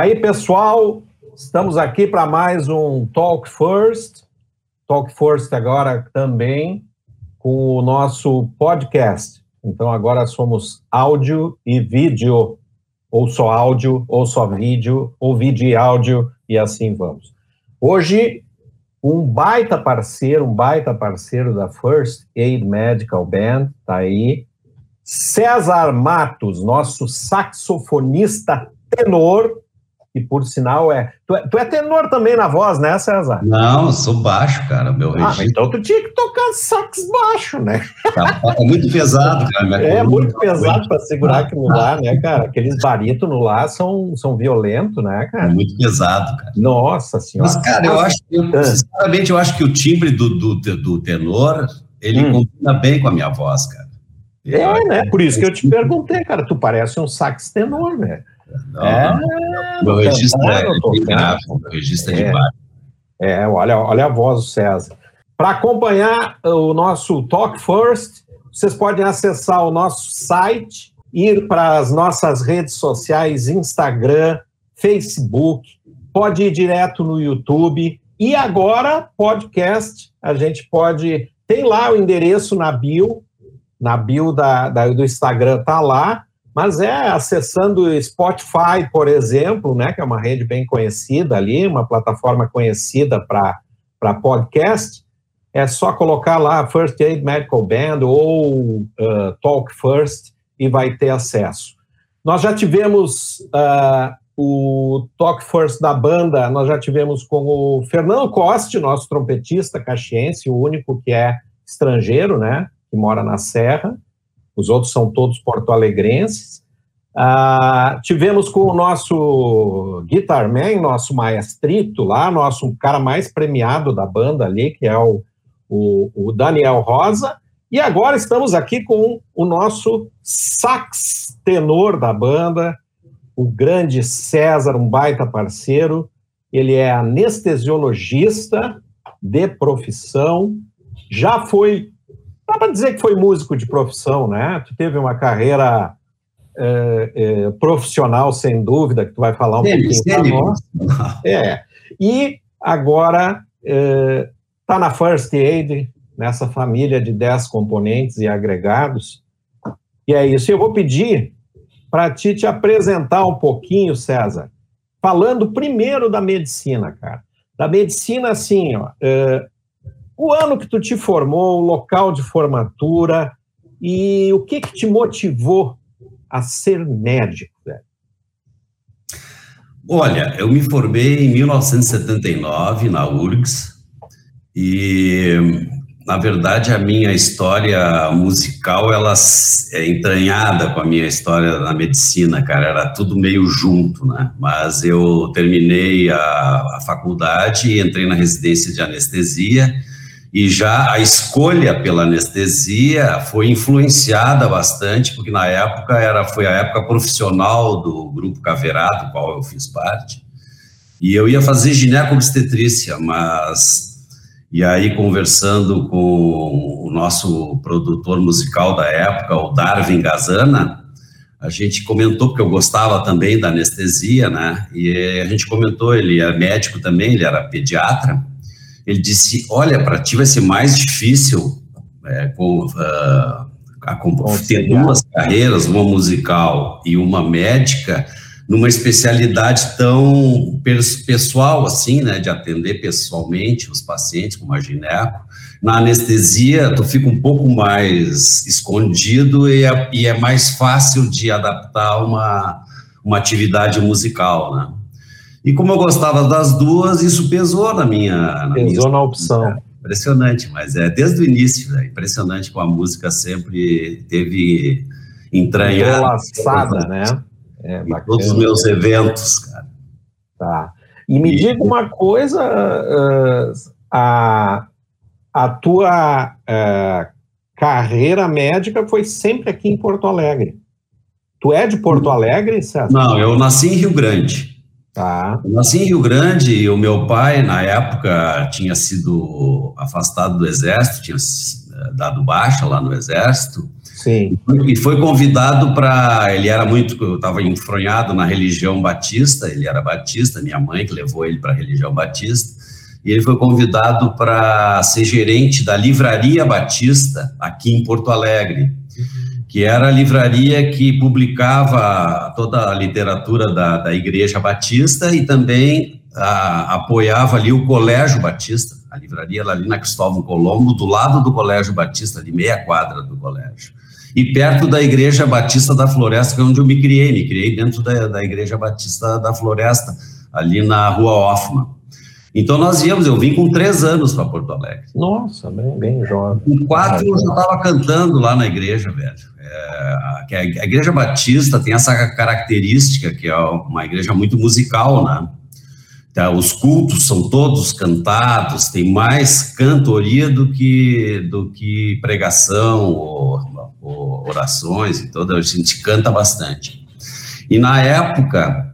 Aí, pessoal, estamos aqui para mais um Talk First. Talk First agora também com o nosso podcast. Então, agora somos áudio e vídeo, ou só áudio, ou só vídeo, ou vídeo e áudio, e assim vamos. Hoje, um baita parceiro, um baita parceiro da First Aid Medical Band, tá aí, César Matos, nosso saxofonista tenor, e por sinal é tu, é. tu é tenor também na voz, né, César? Não, sou baixo, cara. Meu ah, registro. então tu tinha que tocar sax baixo, né? É muito pesado, cara. É muito pesado para segurar aquilo lá, né, cara? Aqueles barítonos lá são, são violentos, né, cara? É muito pesado, cara. Nossa senhora. Mas, cara, eu acho, eu, sinceramente, eu acho que o timbre do, do, do tenor, ele hum. combina bem com a minha voz, cara. É, né? Por isso que eu te perguntei, cara. Tu parece um sax tenor, né? Não, é, meu registro é, meu registro é de baixo. É, olha, olha a voz do César. Para acompanhar o nosso Talk First, vocês podem acessar o nosso site, ir para as nossas redes sociais, Instagram, Facebook, pode ir direto no YouTube. E agora, podcast, a gente pode. Tem lá o endereço na bio, na bio da, da do Instagram, tá lá mas é acessando Spotify, por exemplo, né, que é uma rede bem conhecida ali, uma plataforma conhecida para podcast, é só colocar lá First Aid Medical Band ou uh, Talk First e vai ter acesso. Nós já tivemos uh, o Talk First da banda, nós já tivemos com o Fernando Coste, nosso trompetista caxiense, o único que é estrangeiro, né, que mora na Serra, os outros são todos porto-alegrenses. Ah, tivemos com o nosso guitarman, nosso maestrito lá, nosso cara mais premiado da banda ali, que é o, o, o Daniel Rosa. E agora estamos aqui com o nosso sax tenor da banda, o grande César, um baita parceiro. Ele é anestesiologista de profissão, já foi Dá para dizer que foi músico de profissão, né? Tu teve uma carreira é, é, profissional, sem dúvida, que tu vai falar um pouquinho para nós. É. E agora está é, na First Aid, nessa família de 10 componentes e agregados. E é isso. Eu vou pedir para ti te apresentar um pouquinho, César, falando primeiro da medicina, cara. Da medicina, assim, ó, é, o ano que tu te formou, o local de formatura e o que que te motivou a ser médico? Olha, eu me formei em 1979 na URGS e na verdade a minha história musical ela é entranhada com a minha história na medicina, cara, era tudo meio junto, né? Mas eu terminei a, a faculdade e entrei na residência de anestesia e já a escolha pela anestesia foi influenciada bastante, porque na época era foi a época profissional do grupo Caveirado, do qual eu fiz parte, e eu ia fazer gineco-obstetrícia, mas e aí conversando com o nosso produtor musical da época, o Darwin Gazana, a gente comentou, porque eu gostava também da anestesia, né? E a gente comentou, ele é médico também, ele era pediatra, ele disse: Olha, para ti vai ser mais difícil é, com, uh, a, ter duas carreiras, uma musical e uma médica, numa especialidade tão pessoal assim, né, de atender pessoalmente os pacientes, como a gineco. Na anestesia, tu fica um pouco mais escondido e é, e é mais fácil de adaptar uma, uma atividade musical, né? E como eu gostava das duas, isso pesou na minha. Na pesou minha... na opção. É, impressionante, mas é desde o início, é impressionante como a música sempre teve entranhada. Laçada, né? É, todos os meus eventos, cara. Tá. E me e... diga uma coisa, uh, a, a tua uh, carreira médica foi sempre aqui em Porto Alegre. Tu é de Porto Alegre, César? Não, eu nasci em Rio Grande. Tá. Eu nasci em Rio Grande e o meu pai, na época, tinha sido afastado do exército, tinha dado baixa lá no Exército. Sim. E foi convidado para. Ele era muito. Eu estava enfronhado na religião batista, ele era batista, minha mãe que levou ele para a religião batista. E ele foi convidado para ser gerente da Livraria Batista aqui em Porto Alegre, que era a livraria que publicava toda a literatura da, da Igreja Batista e também a, apoiava ali o Colégio Batista, a livraria ali na Cristóvão Colombo, do lado do Colégio Batista, de meia quadra do colégio. E perto da Igreja Batista da Floresta, que é onde eu me criei, me criei dentro da, da Igreja Batista da Floresta, ali na Rua Hoffman. Então nós íamos, eu vim com três anos para Porto Alegre. Nossa, bem, bem jovem. Com quatro eu já estava cantando lá na igreja, velho. É, a, a igreja batista tem essa característica que é uma igreja muito musical, né? Tá, os cultos são todos cantados, tem mais cantoria do que, do que pregação ou, ou orações e toda, a gente canta bastante. E na época,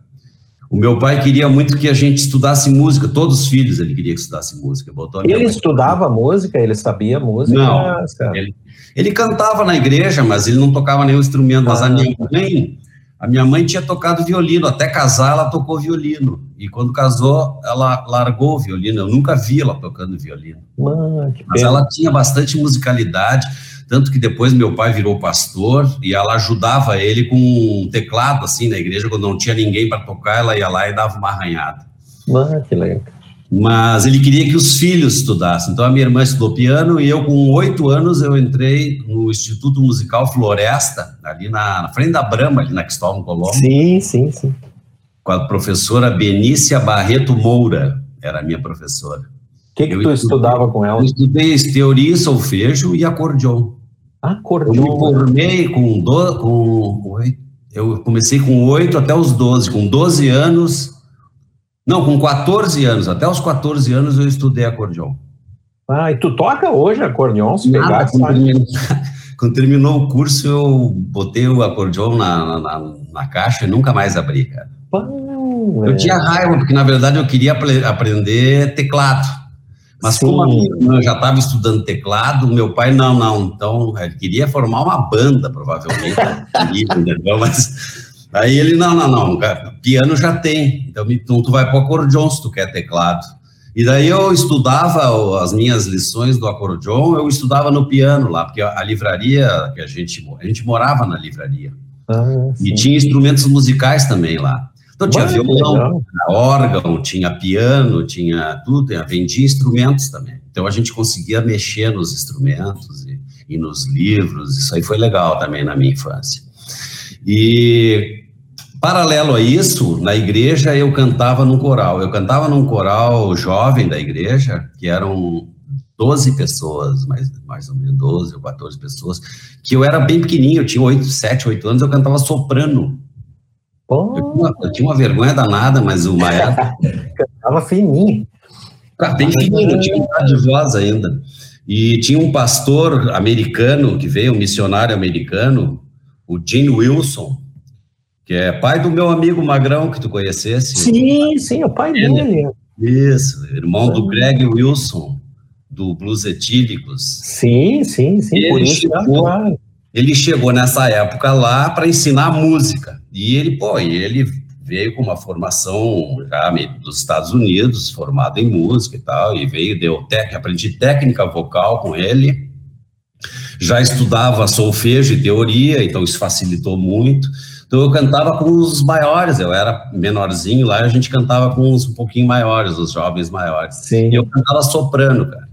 o meu pai queria muito que a gente estudasse música, todos os filhos ele queria que estudasse música. Ele estudava música, ele sabia música? Não, ele, ele, cantava na igreja, mas ele não tocava nenhum instrumento. Ah. Mas a minha mãe, a minha mãe tinha tocado violino, até casar ela tocou violino. E quando casou, ela largou o violino. Eu nunca vi ela tocando violino. Mano, Mas ela tinha bastante musicalidade, tanto que depois meu pai virou pastor e ela ajudava ele com um teclado assim na igreja, quando não tinha ninguém para tocar, ela ia lá e dava uma arranhada. Mano, que legal. Mas ele queria que os filhos estudassem. Então a minha irmã estudou piano e eu, com oito anos, eu entrei no Instituto Musical Floresta, ali na, na frente da Brama, ali na Cristóvão Colombo. Sim, sim, sim. Com a professora Benícia Barreto Moura, era a minha professora. O que, que eu tu estudava com ela? Eu estudei teoria, solfejo e acordeon. Acordeon. Eu me formei com, do, com eu comecei com oito até os doze. Com doze anos, não, com 14 anos, até os 14 anos eu estudei acordeon. Ah, e tu toca hoje acordeon? Se Nada, pegar, quando, terminou, quando, terminou, o curso, eu botei o acordeon na, na, na caixa e nunca mais abri, cara. eu é. tinha raiva, porque na verdade eu queria aprender teclado. Mas Sim. como a minha irmã já estava estudando teclado, meu pai, não, não. Então, ele queria formar uma banda, provavelmente. entendeu? Mas Aí ele, não, não, não, piano já tem, então, então tu vai para o acordeon se tu quer teclado. E daí eu estudava as minhas lições do acordeon, eu estudava no piano lá, porque a livraria que a gente, a gente morava na livraria. Ah, e tinha instrumentos musicais também lá. Então tinha violão, tinha órgão, tinha piano, tinha tudo, vendia instrumentos também. Então a gente conseguia mexer nos instrumentos e, e nos livros, isso aí foi legal também na minha infância. E Paralelo a isso, na igreja eu cantava num coral. Eu cantava num coral jovem da igreja, que eram 12 pessoas, mais, mais ou menos 12 ou 14 pessoas, que eu era bem pequenininho, eu tinha 8, 7, 8 anos, eu cantava soprano. Eu tinha, uma, eu, tinha uma, vergonha danada, mas o maestro... cantava fininho. Ah, bem fininho, não tinha um de voz ainda. E tinha um pastor americano que veio, um missionário americano, o Gene Wilson, que é pai do meu amigo Magrão, que tu conhecesse. Sim, sim, o pai dele. Isso, irmão do Greg Wilson, do Blues Etílicos. Sim, sim, sim, ele chegou. Ele chegou nessa época lá para ensinar música. E ele, pô, ele veio com uma formação já dos Estados Unidos, formado em música e tal, e veio, deu tec, aprendi técnica vocal com ele. Já estudava solfejo e teoria, então isso facilitou muito. Então eu cantava com os maiores, eu era menorzinho lá, a gente cantava com os um pouquinho maiores, os jovens maiores. Sim. E eu cantava soprano, cara.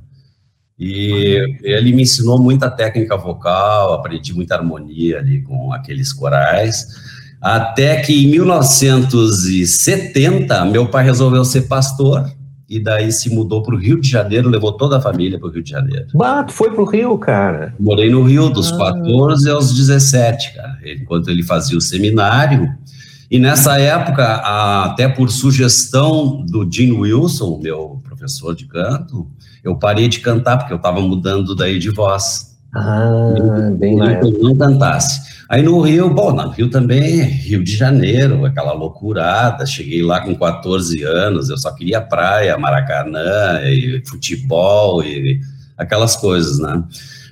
E ele me ensinou muita técnica vocal, aprendi muita harmonia ali com aqueles corais. Até que em 1970, meu pai resolveu ser pastor e daí se mudou para o Rio de Janeiro, levou toda a família para o Rio de Janeiro. Bah, tu foi para o Rio, cara? Morei no Rio dos ah. 14 aos 17, cara, enquanto ele fazia o seminário. E nessa época, até por sugestão do Jim Wilson, meu professor de canto, eu parei de cantar, porque eu estava mudando daí de voz. Ah, bem. Eu não cantasse. Aí no Rio, bom, no Rio também, Rio de Janeiro, aquela loucurada. Cheguei lá com 14 anos, eu só queria praia, Maracanã, e futebol e aquelas coisas, né?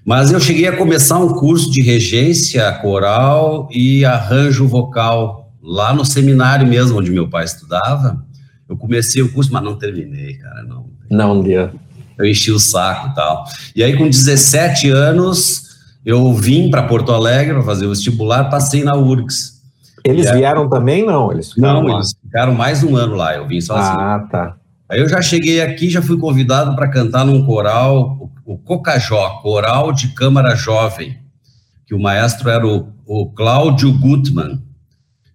Mas eu cheguei a começar um curso de regência coral e arranjo vocal lá no seminário mesmo, onde meu pai estudava. Eu comecei o curso, mas não terminei, cara, não. Não deu. Eu enchi o saco e tal. E aí, com 17 anos, eu vim para Porto Alegre para fazer o vestibular, passei na URGS. Eles aí, vieram também, não? Eles não, lá. eles ficaram mais um ano lá, eu vim sozinho. Ah, tá. Aí eu já cheguei aqui, já fui convidado para cantar num coral, o Cocajó, Coral de Câmara Jovem, que o maestro era o, o Cláudio Gutmann.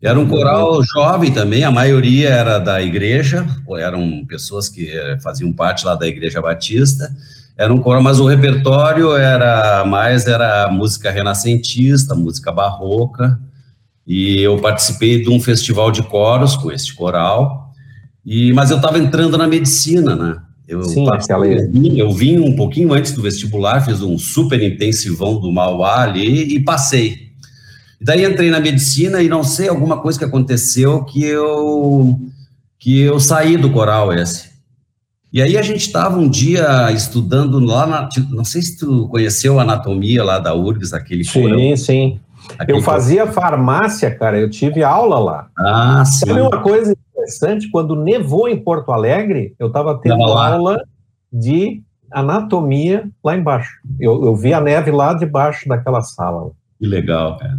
Era um coral jovem também, a maioria era da igreja, eram pessoas que eh, faziam parte lá da Igreja Batista. Era um coral, mas o repertório era mais era música renascentista, música barroca. E eu participei de um festival de coros com este coral. E, mas eu estava entrando na medicina, né? Eu, Sim, aquela... eu, vim, eu vim um pouquinho antes do vestibular, fiz um super intensivão do Mauá ali e passei. Daí entrei na medicina e não sei alguma coisa que aconteceu que eu que eu saí do coral esse. E aí a gente estava um dia estudando lá na, não sei se tu conheceu a anatomia lá da URGS, aquele Sim, corão. sim. Aquele eu fazia farmácia, cara, eu tive aula lá. Ah, sim. Sabe uma coisa interessante, quando nevou em Porto Alegre, eu estava tendo aula de anatomia lá embaixo. Eu, eu vi a neve lá debaixo daquela sala. Que legal, cara.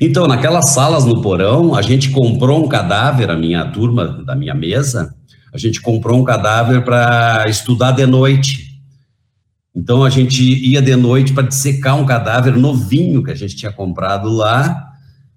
Então, naquelas salas no porão, a gente comprou um cadáver, a minha turma da minha mesa, a gente comprou um cadáver para estudar de noite. Então, a gente ia de noite para dissecar um cadáver novinho que a gente tinha comprado lá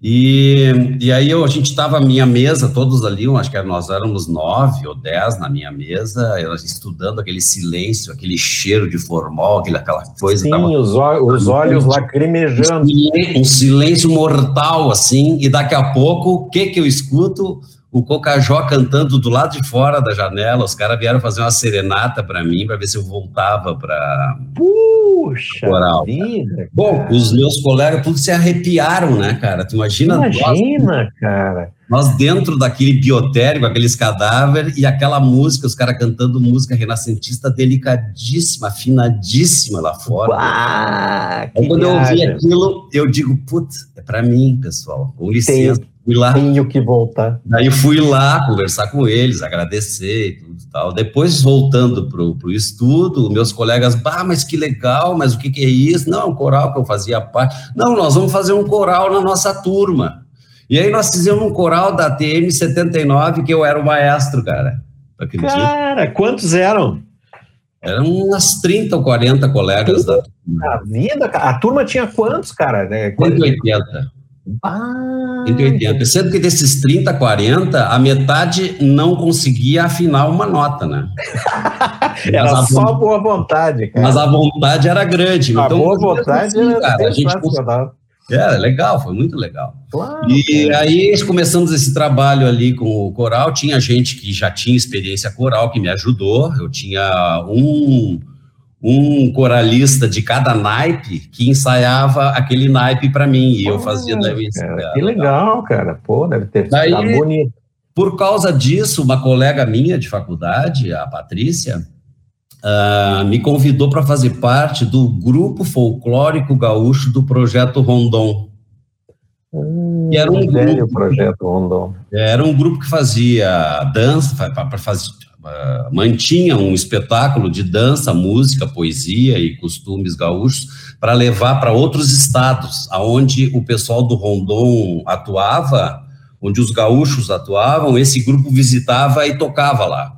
e, e aí eu, a gente estava, minha mesa, todos ali, acho que nós éramos nove ou dez na minha mesa, estudando aquele silêncio, aquele cheiro de formol, aquela, coisa. Sim, tava, os, os olhos lacrimejando. Um silêncio mortal, assim, e daqui a pouco, o que que eu escuto? O Cocajó cantando do lado de fora da janela. Os caras vieram fazer uma serenata para mim, para ver se eu voltava para. Puxa! Coral, vida, Bom, os meus colegas tudo se arrepiaram, né, cara? Tu imagina. Imagina, cara. Nós dentro daquele biotério, aqueles cadáveres, e aquela música, os caras cantando música renascentista delicadíssima, afinadíssima lá fora. Ah, quando eu ouvi aquilo, eu digo, putz, é para mim, pessoal. Com licença. Tem Fui lá. Tenho que voltar. Daí fui lá conversar com eles, agradecer e tudo e tal. Depois, voltando para o estudo, meus colegas, bah, mas que legal, mas o que, que é isso? Não, um coral que eu fazia parte. Não, nós vamos fazer um coral na nossa turma. E aí nós fizemos um coral da TM 79, que eu era o maestro, cara. Cara, quantos eram? Eram umas 30 ou 40 colegas da turma. A vida, a turma tinha quantos, cara? 180. Ah, 180. Sendo que desses 30, 40, a metade não conseguia afinar uma nota, né? era mas só boa vontade, cara. Mas a vontade era grande. A então, boa vontade assim, era cara, a gente é, legal, foi muito legal. Claro, e aí começamos esse trabalho ali com o coral. Tinha gente que já tinha experiência coral que me ajudou. Eu tinha um um coralista de cada naipe que ensaiava aquele naipe para mim e eu fazia daí cara, Que legal, cara. Pô, deve ter ficado bonito. Por causa disso, uma colega minha de faculdade, a Patrícia, uh, me convidou para fazer parte do grupo folclórico gaúcho do projeto Rondon. Hum, era um grupo, projeto Rondon. Era um grupo que fazia dança, para fazer uh, mantinha um espetáculo de dança, música, poesia e costumes gaúchos para levar para outros estados, aonde o pessoal do Rondon atuava, onde os gaúchos atuavam, esse grupo visitava e tocava lá.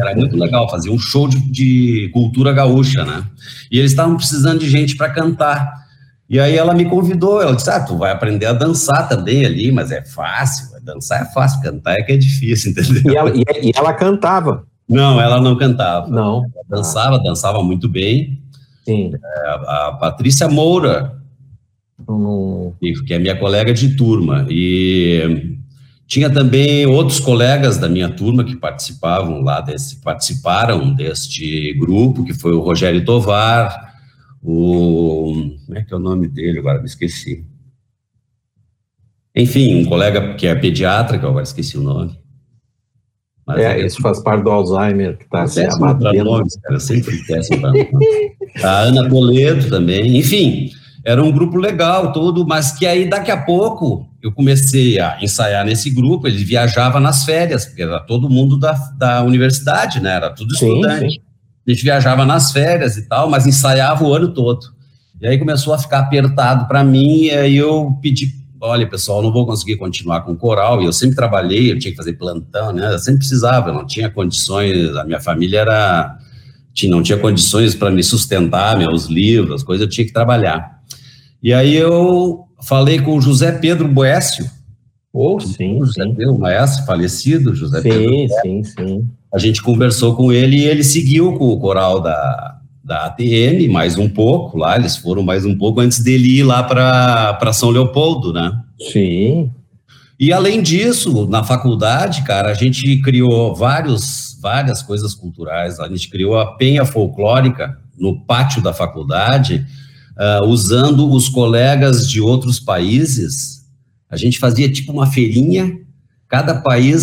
Era muito legal, fazia um show de, de cultura gaúcha, né? E eles estavam precisando de gente para cantar. E aí ela me convidou, ela disse, ah, tu vai aprender a dançar também ali, mas é fácil, dançar é fácil, cantar é que é difícil, entendeu? E ela, e ela cantava? Não, ela não cantava. Não. Ela dançava, dançava muito bem. Sim. É, a Patrícia Moura, que é minha colega de turma, e tinha também outros colegas da minha turma que participavam lá desse, participaram deste grupo, que foi o Rogério Tovar, o. Como é que é o nome dele? Agora me esqueci. Enfim, um colega que é pediatra, que eu agora esqueci o nome. Mas é, é, isso faz parte do Alzheimer que está se abatendo. Nomes, cara, sempre péssimo A Ana Toledo também, enfim, era um grupo legal todo, mas que aí daqui a pouco eu comecei a ensaiar nesse grupo, ele viajava nas férias, porque era todo mundo da, da universidade, né, era tudo estudante. Sim, sim. A gente viajava nas férias e tal, mas ensaiava o ano todo. E aí começou a ficar apertado para mim, e aí eu pedi, olha pessoal, não vou conseguir continuar com o coral, e eu sempre trabalhei, eu tinha que fazer plantão, né, eu sempre precisava, eu não tinha condições, a minha família era, não tinha condições para me sustentar, meus livros, as coisas, eu tinha que trabalhar. E aí eu falei com o José Pedro Boécio, Oh, sim, José sim. Pedro, maestro falecido, José sim, Pedro. Sim, sim, sim. A gente conversou com ele e ele seguiu com o coral da, da ATM mais um pouco lá, eles foram mais um pouco antes dele ir lá para São Leopoldo, né? Sim. E além disso, na faculdade, cara, a gente criou vários, várias coisas culturais. A gente criou a penha folclórica no pátio da faculdade, uh, usando os colegas de outros países. A gente fazia tipo uma feirinha cada país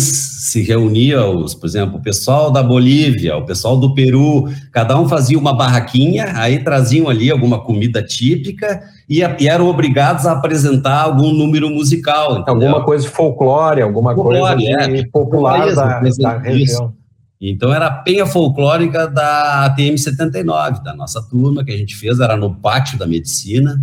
se reunia, os, por exemplo, o pessoal da Bolívia, o pessoal do Peru, cada um fazia uma barraquinha, aí traziam ali alguma comida típica e, e eram obrigados a apresentar algum número musical. Entendeu? Alguma coisa de folclore, alguma folclore, coisa é, popular da, da região. Então era a penha folclórica da ATM 79, da nossa turma, que a gente fez, era no pátio da medicina.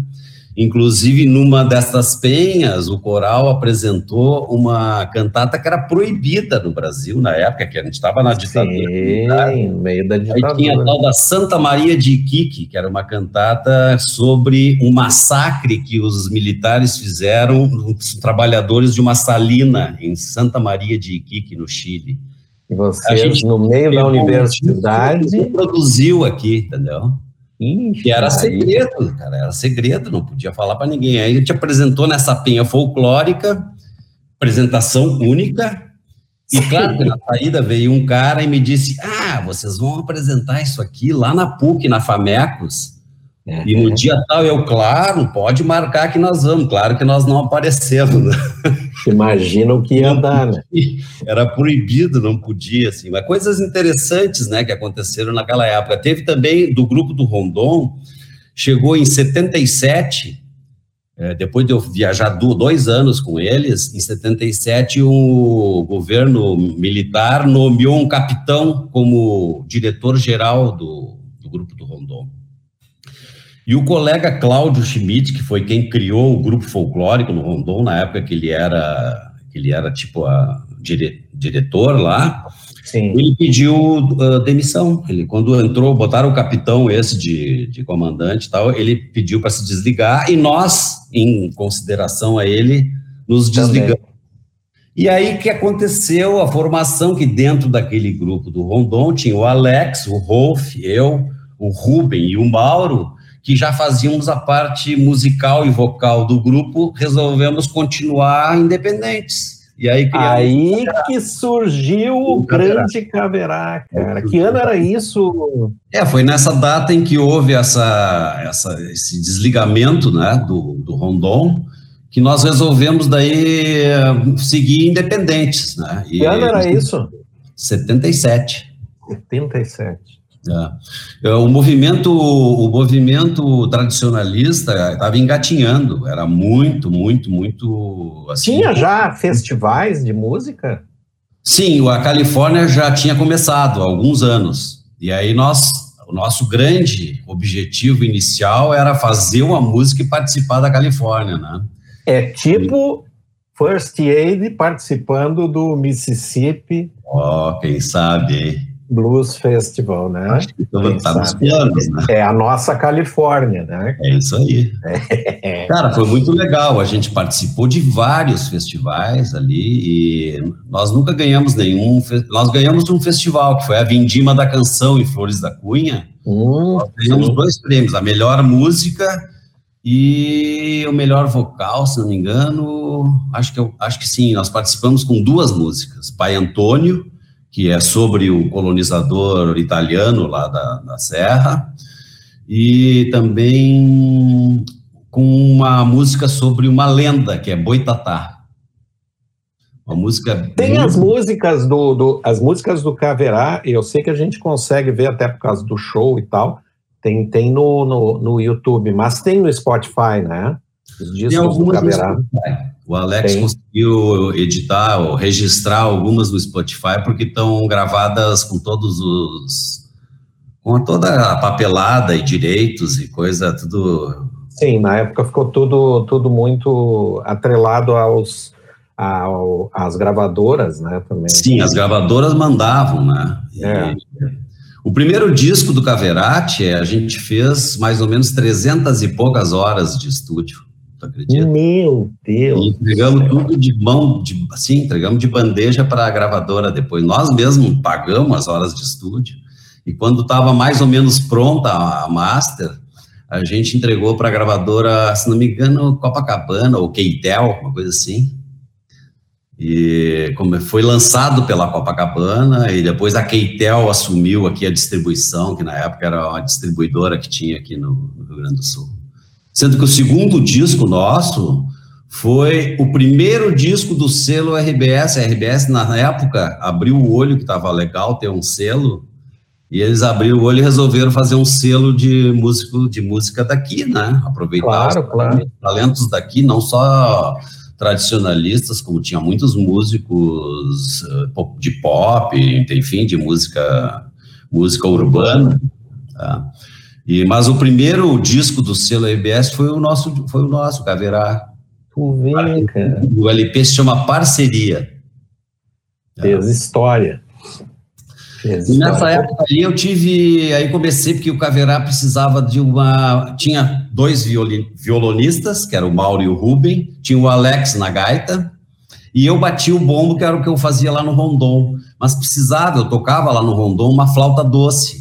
Inclusive, numa dessas penhas, o coral apresentou uma cantata que era proibida no Brasil na época, que a gente estava na ditadura. Sim, no meio da ditadura. Aí tinha a tal da Santa Maria de Iquique, que era uma cantata sobre um massacre que os militares fizeram os trabalhadores de uma salina em Santa Maria de Iquique, no Chile. E vocês, no meio da universidade... produziu aqui, entendeu? Ixi, que era segredo, cara, era segredo, não podia falar para ninguém. Aí ele te apresentou nessa penha folclórica, apresentação única, e claro que na saída veio um cara e me disse: Ah, vocês vão apresentar isso aqui lá na PUC, na Famecos. É, e no é. dia tal, eu, claro, pode marcar que nós vamos. Claro que nós não aparecemos. Né? Imagina o que ia dar, né? Era proibido, não podia, assim. Mas coisas interessantes, né, que aconteceram naquela época. Teve também, do grupo do Rondon, chegou em 77, é, depois de eu viajar dois anos com eles, em 77 o governo militar nomeou um capitão como diretor-geral do, do grupo do Rondon. E o colega Cláudio Schmidt, que foi quem criou o grupo folclórico no Rondon, na época que ele era, que ele era tipo a dire, diretor lá, Sim. ele pediu uh, demissão. Ele, quando entrou, botaram o capitão esse de, de comandante e tal, ele pediu para se desligar e nós, em consideração a ele, nos desligamos. E aí que aconteceu a formação que dentro daquele grupo do Rondon tinha o Alex, o Rolf, eu, o Ruben e o Mauro, que já fazíamos a parte musical e vocal do grupo, resolvemos continuar independentes. E aí, aí que surgiu o, grande Caverá, cara. Que ano era isso? É, foi nessa data em que houve essa, essa, esse desligamento né, do, do Rondon, que nós resolvemos daí eh, seguir independentes. Né? E, que ano era isso? 77. 77. É. é. O movimento, o movimento tradicionalista estava engatinhando, era muito, muito, muito. Assim, tinha já festivais de música? Sim, a Califórnia já tinha começado há alguns anos. E aí nós, o nosso grande objetivo inicial era fazer uma música e participar da Califórnia, né? É tipo First Aid participando do Mississippi. Ó, oh, quem sabe, hein? Blues Festival, né? Acho que tá nos planos, né? É a nossa Califórnia, né? É isso aí. É. Cara, foi muito legal. A gente participou de vários festivais ali e nós nunca ganhamos nenhum. Nós ganhamos um festival que foi a Vindima da Canção em Flores da Cunha. Hum, nós ganhamos sim. dois prêmios: a melhor música e o melhor vocal, se não me engano. Acho que, eu, acho que sim. Nós participamos com duas músicas: Pai Antônio que é sobre o colonizador italiano lá da, da Serra, e também com uma música sobre uma lenda, que é Boitatá. Uma música. Tem muito... as músicas do, do, as músicas do Caverá, eu sei que a gente consegue ver até por causa do show e tal. Tem, tem no, no, no YouTube, mas tem no Spotify, né? Os discos do Caverá. O Alex tem. conseguiu editar ou registrar algumas no Spotify porque estão gravadas com todos os com toda a papelada e direitos e coisa tudo. Sim, na época ficou tudo tudo muito atrelado aos ao, às gravadoras, né, também. Sim, as gravadoras mandavam, né? É. o primeiro disco do Caverati, a gente fez mais ou menos 300 e poucas horas de estúdio, tu acredita? Meu Deus! E entregamos tudo de mão, de, assim, entregamos de bandeja para a gravadora depois. Nós mesmos pagamos as horas de estúdio, e quando estava mais ou menos pronta a master, a gente entregou para a gravadora, se não me engano, Copacabana ou Keitel, uma coisa assim. E como foi lançado pela Copacabana e depois a Keitel assumiu aqui a distribuição, que na época era uma distribuidora que tinha aqui no, Rio Grande do Sul. Sendo que o segundo disco nosso foi o primeiro disco do selo RBS. A RBS, na época, abriu o olho, que estava legal ter um selo, e eles abriram o olho e resolveram fazer um selo de músico de música daqui, né? Aproveitar claro, os claro. talentos daqui, não só tradicionalistas, como tinha muitos músicos uh, de pop, enfim, de música música urbana. Tá? E mas o primeiro disco do selo ABS foi o nosso, foi o nosso Caverá. Tu vê, cara. O LP se chama Parceria. Fez história. E nessa época ali eu tive, aí comecei porque o Caverá precisava de uma, tinha dois violonistas, que era o Mauro e o Ruben, tinha o Alex na gaita, e eu bati o bombo, que era o que eu fazia lá no Rondon, mas precisava, eu tocava lá no Rondon uma flauta doce,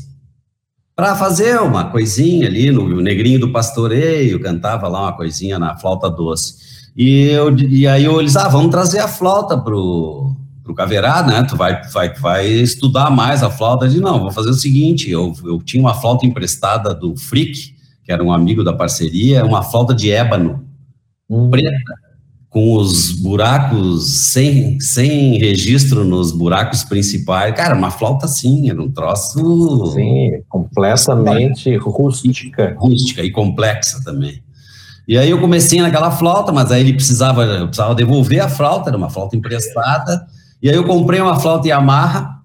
para fazer uma coisinha ali, no Negrinho do Pastoreio, cantava lá uma coisinha na flauta doce. E, eu, e aí eu, eles, ah, vamos trazer a flauta pro pro Caverá, né? Tu vai, vai, vai estudar mais a flauta. Eu disse, não, vou fazer o seguinte, eu, eu tinha uma flauta emprestada do Frick, que era um amigo da parceria, uma flauta de ébano, hum. preta, com os buracos, sem, sem registro nos buracos principais. Cara, uma flauta assim, era um troço... Sim, completamente rústica. Rústica e complexa também. E aí eu comecei naquela flauta, mas aí ele precisava, precisava devolver a flauta, era uma flauta emprestada, e aí eu comprei uma flauta Yamaha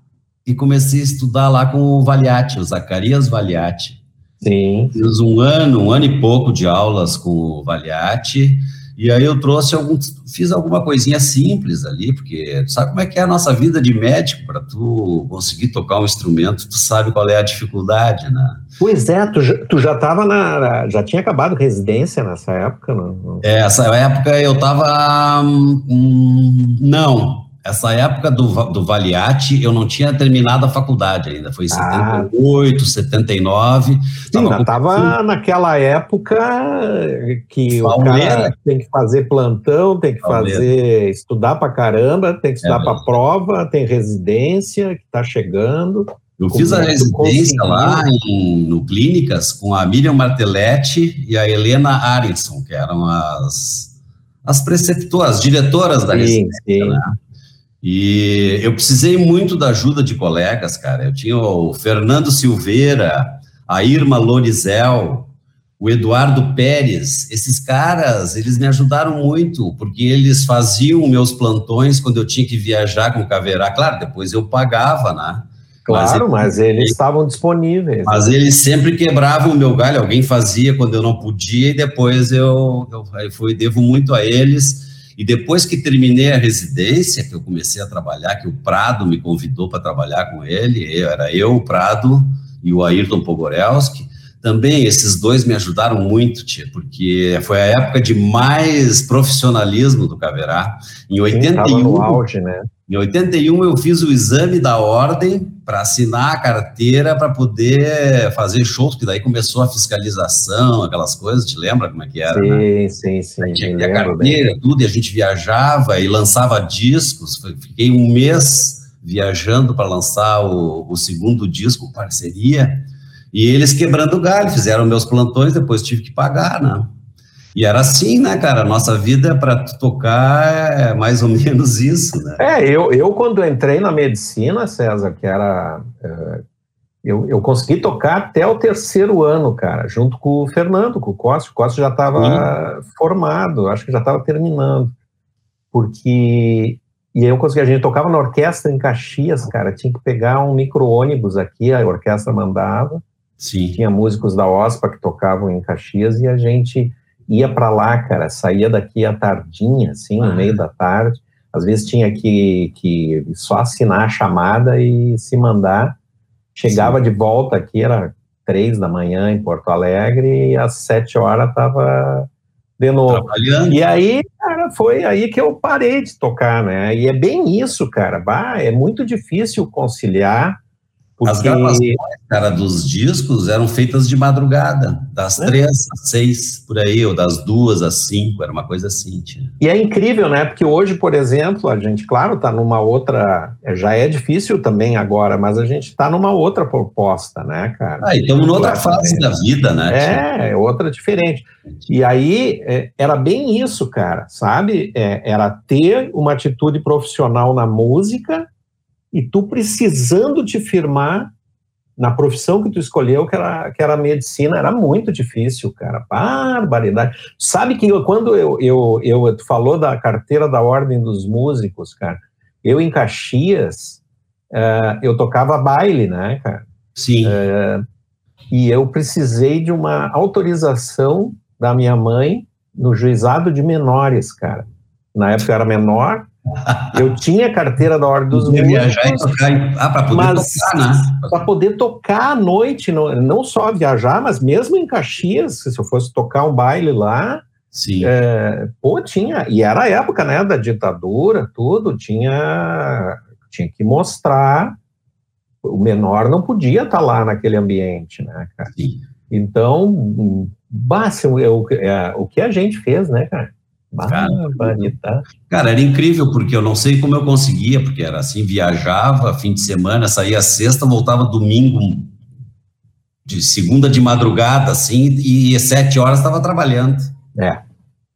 e comecei a estudar lá com o Valiati, o Zacarias Valiati. Sim. Fiz um ano, um ano e pouco de aulas com o Valiati, e aí eu trouxe algum, fiz alguma coisinha simples ali, porque sabe como é que é a nossa vida de médico, para tu conseguir tocar um instrumento, tu sabe qual é a dificuldade, né? Pois é, tu, tu já estava na, já tinha acabado residência nessa época, não? É, essa época eu estava, hum, não, essa época do, do Valiati, eu não tinha terminado a faculdade ainda, foi em ah. 78, 79. Sim, ainda estava naquela época que o cara tem que fazer plantão, tem que fazer, estudar para caramba, tem que estudar é para prova, tem residência que está chegando. Eu fiz a residência lá em, no Clínicas com a Miriam Martelletti e a Helena Aronson, que eram as, as preceptoras, as diretoras da sim, residência. Sim. Né? E eu precisei muito da ajuda de colegas, cara. Eu tinha o Fernando Silveira, a Irma Lorizel, o Eduardo Pérez. Esses caras, eles me ajudaram muito, porque eles faziam meus plantões quando eu tinha que viajar com o Caverá. Claro, depois eu pagava, né? Claro, mas, eles, mas eles estavam disponíveis. Mas eles sempre quebravam o meu galho. Alguém fazia quando eu não podia, e depois eu, eu, eu fui, devo muito a eles e depois que terminei a residência, que eu comecei a trabalhar, que o Prado me convidou para trabalhar com ele, era eu, o Prado e o Ayrton Pogorelski, também esses dois me ajudaram muito, tia, porque foi a época de mais profissionalismo do Caverá. Em 81, Sim, no auge, né? Em 81 eu fiz o exame da ordem para assinar a carteira para poder fazer shows, que daí começou a fiscalização, aquelas coisas, te lembra como é que era? Sim, né? sim, sim. Tinha a carteira, bem. tudo, e a gente viajava e lançava discos. Fiquei um mês viajando para lançar o, o segundo disco, parceria. E eles quebrando galho, fizeram meus plantões, depois tive que pagar, né? E era assim, né, cara? Nossa vida para tocar é mais ou menos isso, né? É, eu, eu quando entrei na medicina, César, que era. É, eu, eu consegui tocar até o terceiro ano, cara, junto com o Fernando, com o Costa. O Costa já estava formado, acho que já estava terminando. Porque. E aí eu consegui, a gente tocava na orquestra em Caxias, cara, tinha que pegar um micro-ônibus aqui, a orquestra mandava. Sim. Tinha músicos da OSPA que tocavam em Caxias e a gente ia para lá, cara, saía daqui à tardinha, assim, no ah. meio da tarde. Às vezes tinha que, que só assinar a chamada e se mandar. Chegava Sim. de volta aqui, era três da manhã em Porto Alegre, e às sete horas estava de novo. E aí, cara, foi aí que eu parei de tocar, né? E é bem isso, cara. Bah, é muito difícil conciliar porque... As gravações, cara, dos discos eram feitas de madrugada, das é. três às seis, por aí, ou das duas às cinco, era uma coisa assim. Tinha. E é incrível, né? Porque hoje, por exemplo, a gente, claro, tá numa outra. Já é difícil também agora, mas a gente tá numa outra proposta, né, cara? Ah, estamos outra fase da vida, né? É, é, outra diferente. E aí é, era bem isso, cara, sabe? É, era ter uma atitude profissional na música e tu precisando te firmar na profissão que tu escolheu, que era, que era medicina, era muito difícil, cara, barbaridade. Sabe que eu, quando eu, eu, eu, tu falou da carteira da Ordem dos Músicos, cara, eu em Caxias, uh, eu tocava baile, né, cara? Sim. Uh, e eu precisei de uma autorização da minha mãe no juizado de menores, cara. Na época eu era menor, eu tinha carteira da Ordem dos Músicos. Viajar e tocar, ah, para poder tocar, né? Para poder tocar à noite, não, não só viajar, mas mesmo em Caxias, se eu fosse tocar um baile lá, Sim. É, pô, tinha, e era a época, né, da ditadura, tudo, tinha, tinha que mostrar, o menor não podia estar tá lá naquele ambiente, né, cara? Sim. Então, basta, o, é, o que a gente fez, né, cara? Cara, cara, era incrível, porque eu não sei como eu conseguia, porque era assim, viajava fim de semana, saía sexta, voltava domingo, de segunda de madrugada, assim, e sete horas estava trabalhando. É.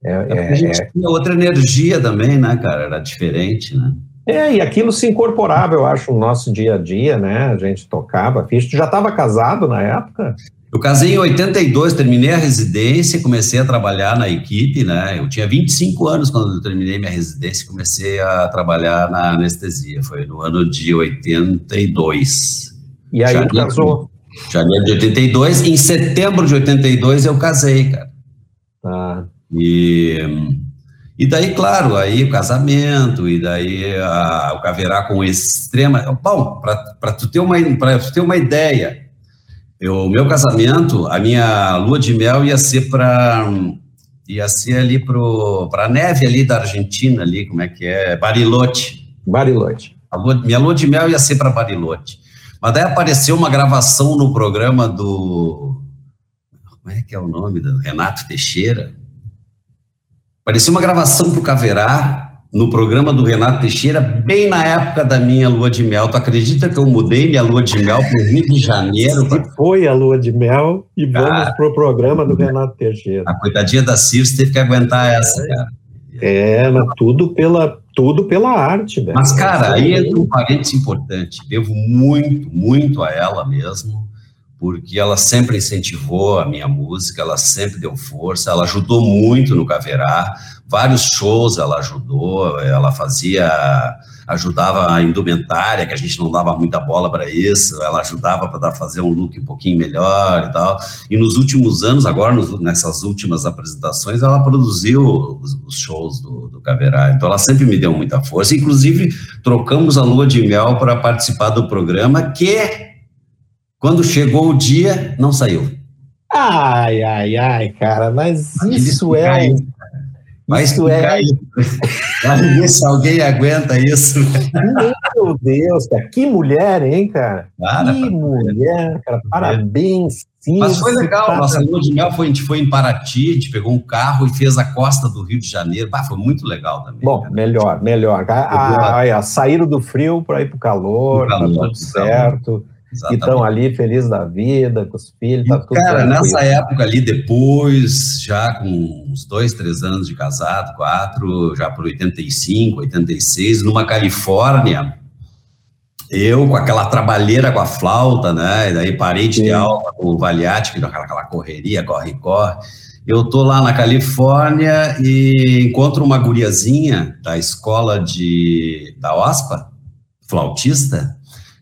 é, é a gente é. tinha outra energia também, né, cara? Era diferente, né? É, e aquilo se incorporava, eu acho, no nosso dia a dia, né? A gente tocava, fiz. Tu já estava casado na época? Eu casei em 82, terminei a residência, comecei a trabalhar na equipe, né? Eu tinha 25 anos quando eu terminei minha residência, comecei a trabalhar na anestesia. Foi no ano de 82. E aí janeiro, casou? Janeiro de 82. Em setembro de 82 eu casei, cara. Ah. E, e daí, claro, aí o casamento, e daí a, o caverá com extrema... Bom, para tu, ter uma, tu ter uma ideia o meu casamento, a minha lua de mel ia ser para ia ser ali para a neve ali da Argentina ali, como é que é? Barilote. Barilote. Lua, minha lua de mel ia ser para Barilote. Mas daí apareceu uma gravação no programa do como é que é o nome do Renato Teixeira? Apareceu uma gravação para o Caverá no programa do Renato Teixeira, bem na época da minha lua de mel. Tu acredita que eu mudei minha lua de mel para o Rio de Janeiro? E foi a lua de mel e vamos para o programa do Renato Teixeira. A coitadinha da Circe teve que aguentar essa, cara. É, mas tudo pela, tudo pela arte, velho. Mas, cara, aí é um parênteses importante. Devo muito, muito a ela mesmo, porque ela sempre incentivou a minha música, ela sempre deu força, ela ajudou muito no Caverá vários shows ela ajudou, ela fazia, ajudava a indumentária, que a gente não dava muita bola para isso, ela ajudava para fazer um look um pouquinho melhor e tal. E nos últimos anos, agora nessas últimas apresentações, ela produziu os, os shows do, do Caverá, então ela sempre me deu muita força. Inclusive, trocamos a lua de mel para participar do programa, que quando chegou o dia, não saiu. Ai, ai, ai, cara, mas isso é. Mas isso é. Vai ver se alguém aguenta isso. Meu Deus, cara. Que mulher, hein, cara? Cara, que mulher, cara. Parabéns. Sim, Mas foi legal, tá... nossa lua de mel foi, a gente foi em Paraty, a gente pegou um carro e fez a costa do Rio de Janeiro. Bah, foi muito legal também. Bom, cara. melhor, melhor. A, a, a, saíram do frio para ir para o calor, tá tudo certo. E estão ali felizes da vida, com os filhos, tá tudo Cara, tranquilo. nessa época ali, depois, já com uns dois, três anos de casado, quatro, já por 85, 86, numa Califórnia, eu com aquela trabalheira com a flauta, né? E daí parei de ter aula com o Valiati, que aquela, aquela correria, corre, corre. Eu tô lá na Califórnia e encontro uma guriazinha da escola de da OSPA, flautista,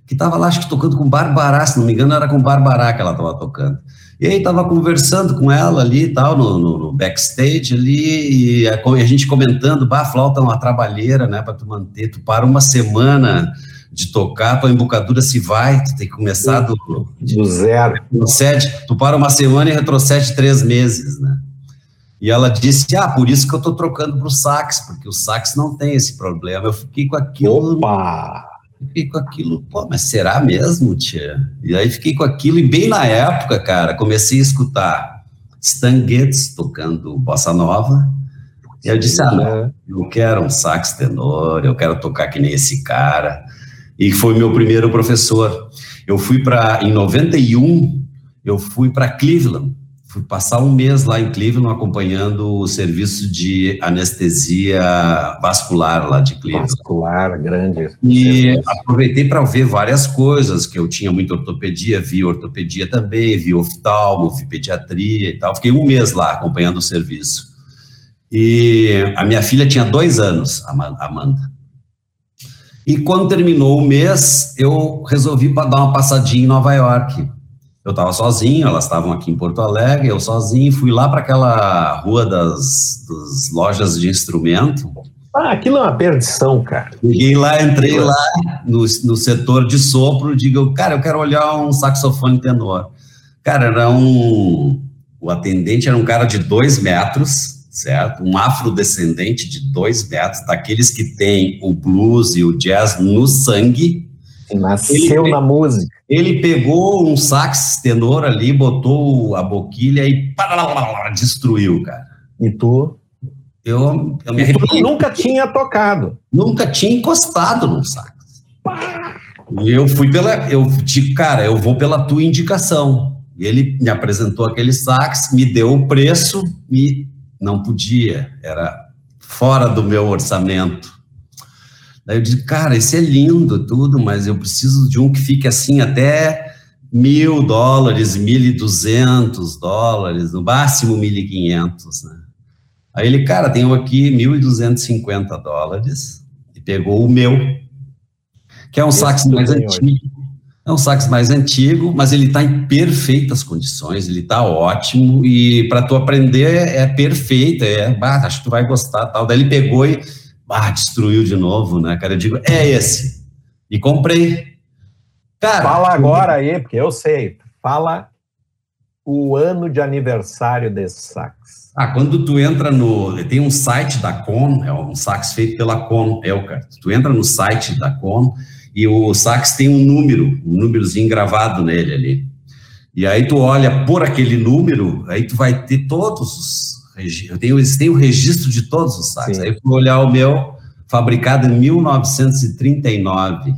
que estava lá, acho que tocando com Barbará, se não me engano, era com Barbará que ela estava tocando. E aí estava conversando com ela ali e tal, no, no, no, backstage ali, e a, a, gente comentando, bah, a flauta é uma trabalheira, né, para tu manter, tu para uma semana de tocar, tua embocadura se vai, tu tem que começar do, do zero. Retrocede, tu para uma semana e retrocede três meses, né. E ela disse, ah, por isso que eu estou trocando para o sax, porque o sax não tem esse problema. Eu fiquei com aquilo... Opa! Fiquei com aquilo, pô, mas será mesmo, tia? E aí fiquei com aquilo, e bem na época, cara, comecei a escutar Stan Getz tocando bossa nova, e eu disse, ah, não, eu quero um sax tenor, eu quero tocar que nem esse cara, e foi meu primeiro professor. Eu fui para, em 91, eu fui para Cleveland, fui passar um mês lá em Cleveland acompanhando o serviço de anestesia vascular lá de Cleveland. Vascular, grande. E aproveitei para ver várias coisas, que eu tinha muita ortopedia, vi ortopedia também, vi oftalmo, vi pediatria e tal. Fiquei um mês lá acompanhando o serviço. E a minha filha tinha dois anos, Amanda. E quando terminou o mês, eu resolvi dar uma passadinha em Nova York eu estava sozinho, elas estavam aqui em Porto Alegre, eu sozinho, fui lá para aquela rua das, das, lojas de instrumento. Ah, aquilo é uma perdição, cara. E lá, entrei lá no, no setor de sopro, digo, cara, eu quero olhar um saxofone tenor. Cara, era um. O atendente era um cara de dois metros, certo? Um afrodescendente de dois metros, daqueles que tem o blues e o jazz no sangue Nasceu ele, na música. Ele pegou um sax tenor ali, botou a boquilha e destruiu, cara. E tu? Eu, eu me arrependi. nunca tinha tocado. Nunca tinha encostado num sax. E eu fui pela. Eu digo, cara, eu vou pela tua indicação. Ele me apresentou aquele sax, me deu o preço e não podia. Era fora do meu orçamento. Daí eu disse, cara, isso é lindo tudo, mas eu preciso de um que fique assim até mil dólares, mil e duzentos dólares, no máximo mil e quinhentos, né? Aí ele, cara, tenho aqui mil e duzentos e cinquenta dólares e pegou o meu, que é um sax mais antigo. É um sax mais antigo, mas ele está em perfeitas condições, ele está ótimo e para tu aprender é, perfeito, é, bah, acho que tu vai gostar tal. Daí ele pegou e ah, destruiu de novo, né, cara? Eu digo, é esse. E comprei. Cara, Fala agora aí, porque eu sei. Fala o ano de aniversário desse sax. Ah, quando tu entra no. Tem um site da Con, é um sax feito pela Con Elkart. Tu entra no site da Con e o sax tem um número, um númerozinho gravado nele ali. E aí tu olha por aquele número, aí tu vai ter todos os eu tenho, eles têm o registro de todos os saques. Sim. Aí eu fui olhar o meu, fabricado em 1939.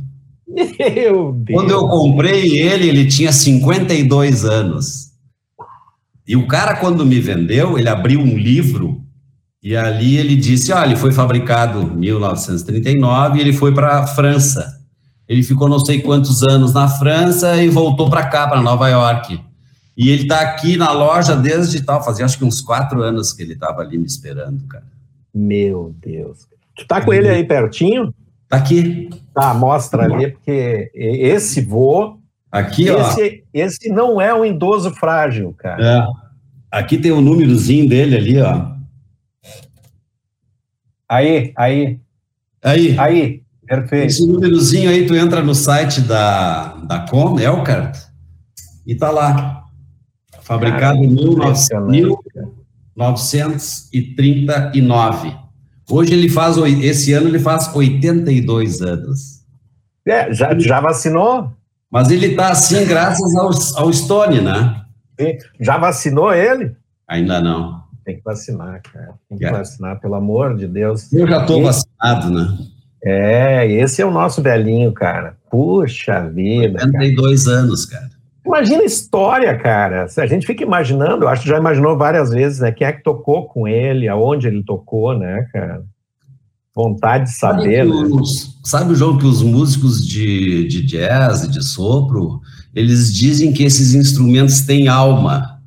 Meu Deus. Quando eu comprei ele, ele tinha 52 anos. E o cara, quando me vendeu, ele abriu um livro e ali ele disse: olha, ele foi fabricado em 1939 e ele foi para a França. Ele ficou não sei quantos anos na França e voltou para cá, para Nova York. E ele está aqui na loja desde tal, fazia acho que uns quatro anos que ele estava ali me esperando, cara. Meu Deus. Tu tá com ele aí pertinho? Tá aqui. Tá, mostra ali, porque esse voo. Aqui, esse, ó. Esse não é um idoso frágil, cara. É. Aqui tem o númerozinho dele ali, ó. Aí, aí. Aí. Aí, perfeito. Esse númerozinho aí, tu entra no site da, da Com, Elkart, e tá lá. Fabricado em 1939. Hoje ele faz, esse ano ele faz 82 anos. É, já, já vacinou? Mas ele está assim graças ao, ao Stone, né? Sim. Já vacinou ele? Ainda não. Tem que vacinar, cara. Tem que é. vacinar, pelo amor de Deus. Eu já estou vacinado, né? É, esse é o nosso velhinho, cara. Puxa vida. 82 cara. anos, cara. Imagina a história, cara. A gente fica imaginando, acho que já imaginou várias vezes, né? Quem é que tocou com ele, aonde ele tocou, né, cara? Vontade de saber. Sabe, né? os, sabe João, que os músicos de, de jazz e de sopro, eles dizem que esses instrumentos têm alma.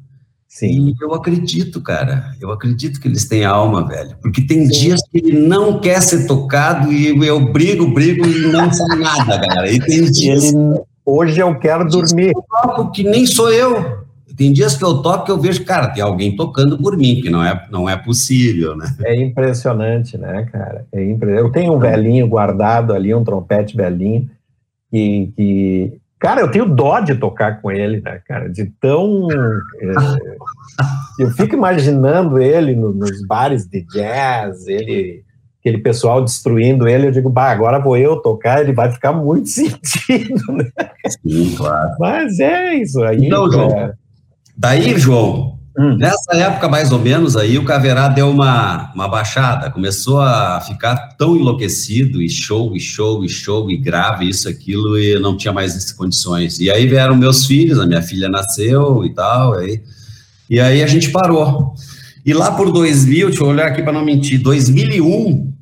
Sim. E eu acredito, cara. Eu acredito que eles têm alma, velho. Porque tem Sim. dias que ele não quer ser tocado e eu brigo, brigo e não sai nada, cara. E tem dias. Ele, hoje eu quero dormir. Eu toco que nem sou eu. Tem dias que eu toco que eu vejo, cara, tem alguém tocando por mim, que não é, não é possível, né? É impressionante, né, cara? É impre... Eu tenho um velhinho guardado ali, um trompete velhinho, que, que Cara, eu tenho dó de tocar com ele, né, cara? De tão. É, eu fico imaginando ele no, nos bares de jazz, ele, aquele pessoal destruindo ele. Eu digo, bah, agora vou eu tocar, ele vai ficar muito sentido, né? Sim, claro. Mas é isso aí. Então, João, daí, João, Hum. Nessa época, mais ou menos, aí o Caverá deu uma, uma baixada, começou a ficar tão enlouquecido, e show, e show, e show, e grave, isso, aquilo, e não tinha mais condições. E aí vieram meus filhos, a minha filha nasceu e tal, aí, e aí a gente parou. E lá por 2000, deixa eu olhar aqui para não mentir, 2001,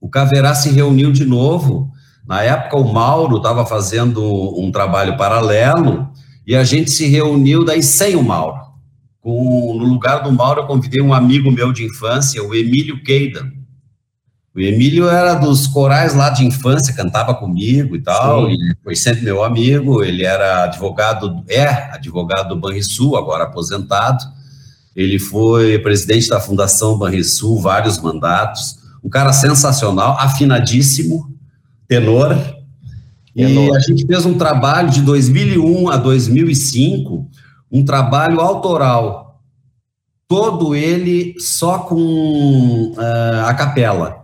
o Caverá se reuniu de novo. Na época, o Mauro estava fazendo um trabalho paralelo, e a gente se reuniu daí sem o Mauro. Com, no lugar do Mauro, eu convidei um amigo meu de infância, o Emílio Keidan. O Emílio era dos corais lá de infância, cantava comigo e tal, Sim. e foi sempre meu amigo. Ele era advogado, é advogado do Banrisul, agora aposentado. Ele foi presidente da Fundação Banrisul, vários mandatos. Um cara sensacional, afinadíssimo, tenor. E a gente fez um trabalho de 2001 a 2005 um trabalho autoral, todo ele só com uh, a capela.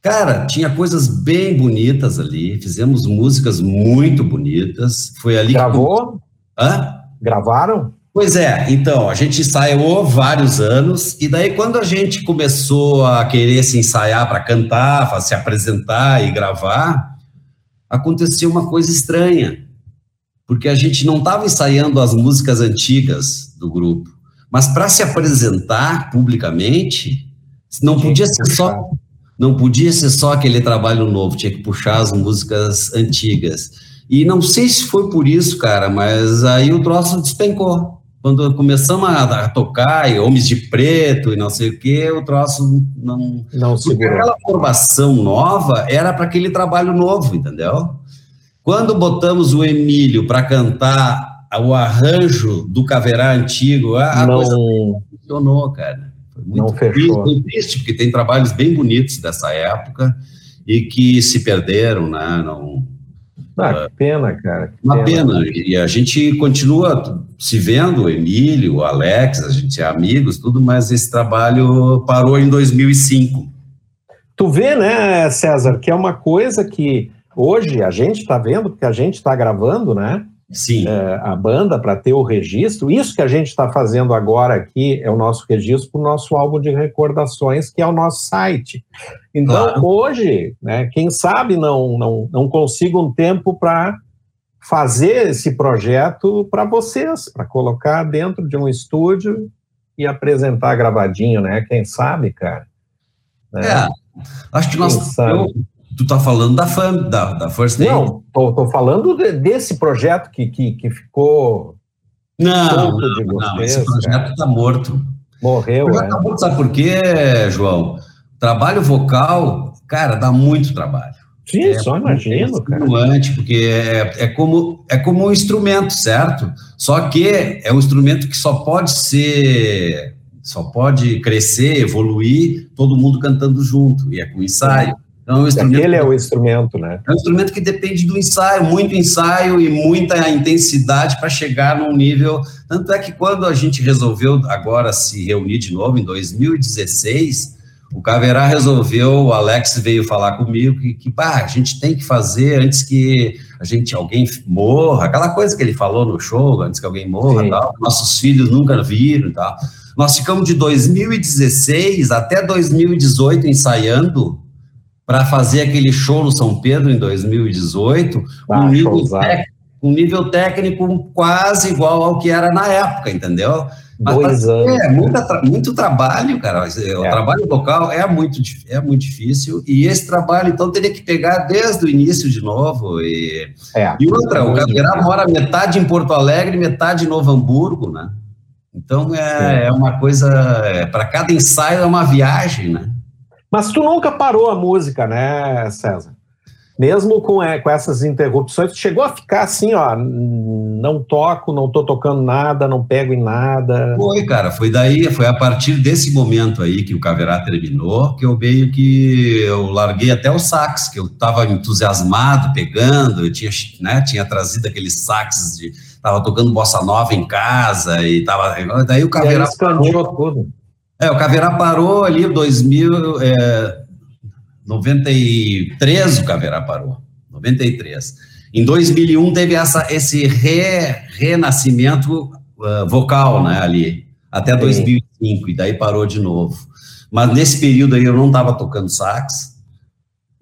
Cara, tinha coisas bem bonitas ali, fizemos músicas muito bonitas. Foi ali Gravou? que. Hã? Gravaram? Pois é, então, a gente ensaiou vários anos, e daí quando a gente começou a querer se ensaiar para cantar, se apresentar e gravar, aconteceu uma coisa estranha porque a gente não estava ensaiando as músicas antigas do grupo, mas para se apresentar publicamente, não podia ser só não podia ser só aquele trabalho novo, tinha que puxar as músicas antigas. E não sei se foi por isso, cara, mas aí o troço despencou. Quando começamos a, tocar, e Homens de Preto e não sei o que, o troço não. Não segurou. Aquela formação nova era para aquele trabalho novo, entendeu? Quando botamos o Emílio para cantar o arranjo do Caverá antigo, a, não, coisa não funcionou, cara. Foi muito não fechou. Triste, triste, porque tem trabalhos bem bonitos dessa época e que se perderam, né? Não, ah, que pena, cara. Que uma pena. pena. E a gente continua se vendo, o Emílio, o Alex, a gente é amigos, tudo, mas esse trabalho parou em 2005. Tu vê, né, César, que é uma coisa que Hoje a gente está vendo, porque a gente está gravando, né? Sim. É, a banda para ter o registro. Isso que a gente está fazendo agora aqui é o nosso registro para o nosso álbum de recordações, que é o nosso site. Então, claro. hoje, né, quem sabe não, não, não consigo um tempo para fazer esse projeto para vocês, para colocar dentro de um estúdio e apresentar gravadinho, né? Quem sabe, cara? Né? É, acho que nós, eu, Tu tá falando da FAM, da, da First Aid? Não, tô, tô falando de, desse projeto que, que, que ficou. Não, não, não esse projeto está morto. Morreu, o é. Tá morto, sabe por quê, João? Trabalho vocal, cara, dá muito trabalho. Sim, é, só imagino, cara. Porque é, é, como, é como um instrumento, certo? Só que é um instrumento que só pode ser, só pode crescer, evoluir, todo mundo cantando junto, e é com ensaio. Então, Aquele é o instrumento, né? É um instrumento que depende do ensaio, muito ensaio e muita intensidade para chegar num nível. Tanto é que quando a gente resolveu agora se reunir de novo, em 2016, o Caverá resolveu, o Alex veio falar comigo que, que bah, a gente tem que fazer antes que a gente alguém morra, aquela coisa que ele falou no show, antes que alguém morra, tal, nossos filhos nunca viram e tal. Nós ficamos de 2016 até 2018 ensaiando para fazer aquele show no São Pedro em 2018, ah, um, nível técnico, um nível técnico quase igual ao que era na época, entendeu? Dois anos. É, muita, muito trabalho, cara. O é. trabalho local é muito, é muito difícil. E esse trabalho, então, teria que pegar desde o início de novo. E, é. e outra, o Caverá mora metade em Porto Alegre, metade em Novo Hamburgo, né? Então, é, é uma coisa. É, Para cada ensaio é uma viagem, né? Mas tu nunca parou a música, né, César? mesmo com, é, com essas interrupções, chegou a ficar assim, ó, não toco, não tô tocando nada, não pego em nada. Foi, cara, foi daí, foi a partir desse momento aí que o Caverá terminou, que eu meio que eu larguei até o sax, que eu tava entusiasmado pegando, eu tinha, né, tinha trazido aqueles sax de tava tocando bossa nova em casa e tava, daí o Caverá parou. Tudo. É, o Caverá parou ali 2000, é, 93 o Caveira parou, 93. Em 2001 teve essa, esse re, renascimento uh, vocal, né, ali, até 2005, e daí parou de novo. Mas nesse período aí eu não estava tocando sax,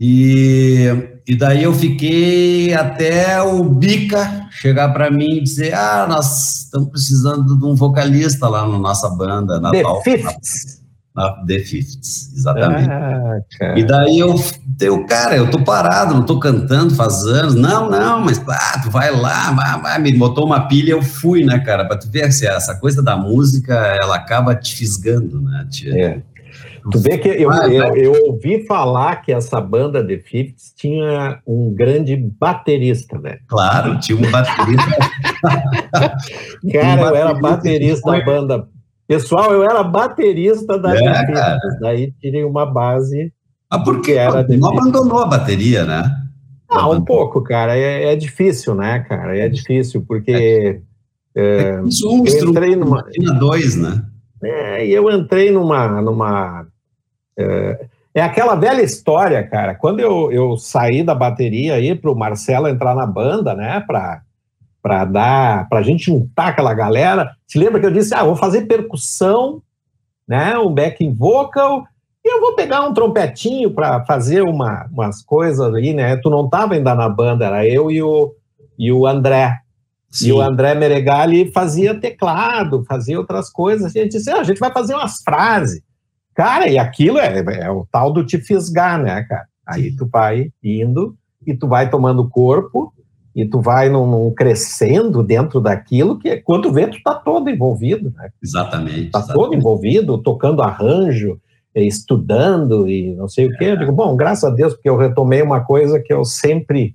e, e daí eu fiquei até o Bica chegar para mim e dizer, ah, nós estamos precisando de um vocalista lá na nossa banda, na The tal, Fifths na The Fifths, exatamente. Ah, e daí eu, eu, cara, eu tô parado, não tô cantando faz anos. Não, não, mas ah, tu vai lá, vai, vai, me botou uma pilha, eu fui, né, cara? Pra tu ver se essa coisa da música, ela acaba te fisgando, né? Te, é. Tu vê que eu, eu, eu, ouvi falar que essa banda The Fifths tinha um grande baterista, né? Claro, tinha um baterista. cara, eu era baterista da banda Pessoal, eu era baterista da é, daí tirei uma base. Ah, por quê? Era não abandonou a bateria, né? Ah, um pouco, cara. É, é, difícil, né, cara? É difícil, porque. É, é, um eu entrei numa. dois, né? É, e eu entrei numa. numa é, é, aquela velha história, cara. Quando eu, eu saí da bateria aí para o Marcelo entrar na banda, né, para para dar, para a gente juntar aquela galera. Se lembra que eu disse, ah, vou fazer percussão, né, um backing vocal, e eu vou pegar um trompetinho para fazer uma, umas coisas aí, né? Tu não estava ainda na banda, era eu e o, e o André. Sim. E o André Meregali fazia teclado, fazia outras coisas. E a gente disse, ah, a gente vai fazer umas frases. Cara, e aquilo é, é o tal do te fisgar, né, cara? Aí tu vai indo e tu vai tomando corpo e tu vai num, num, crescendo dentro daquilo que quando vê tu tá todo envolvido, né? Exatamente. Tá todo envolvido, tocando arranjo, eh, estudando e não sei o quê. Eu digo, bom, graças a Deus, porque eu retomei uma coisa que eu sempre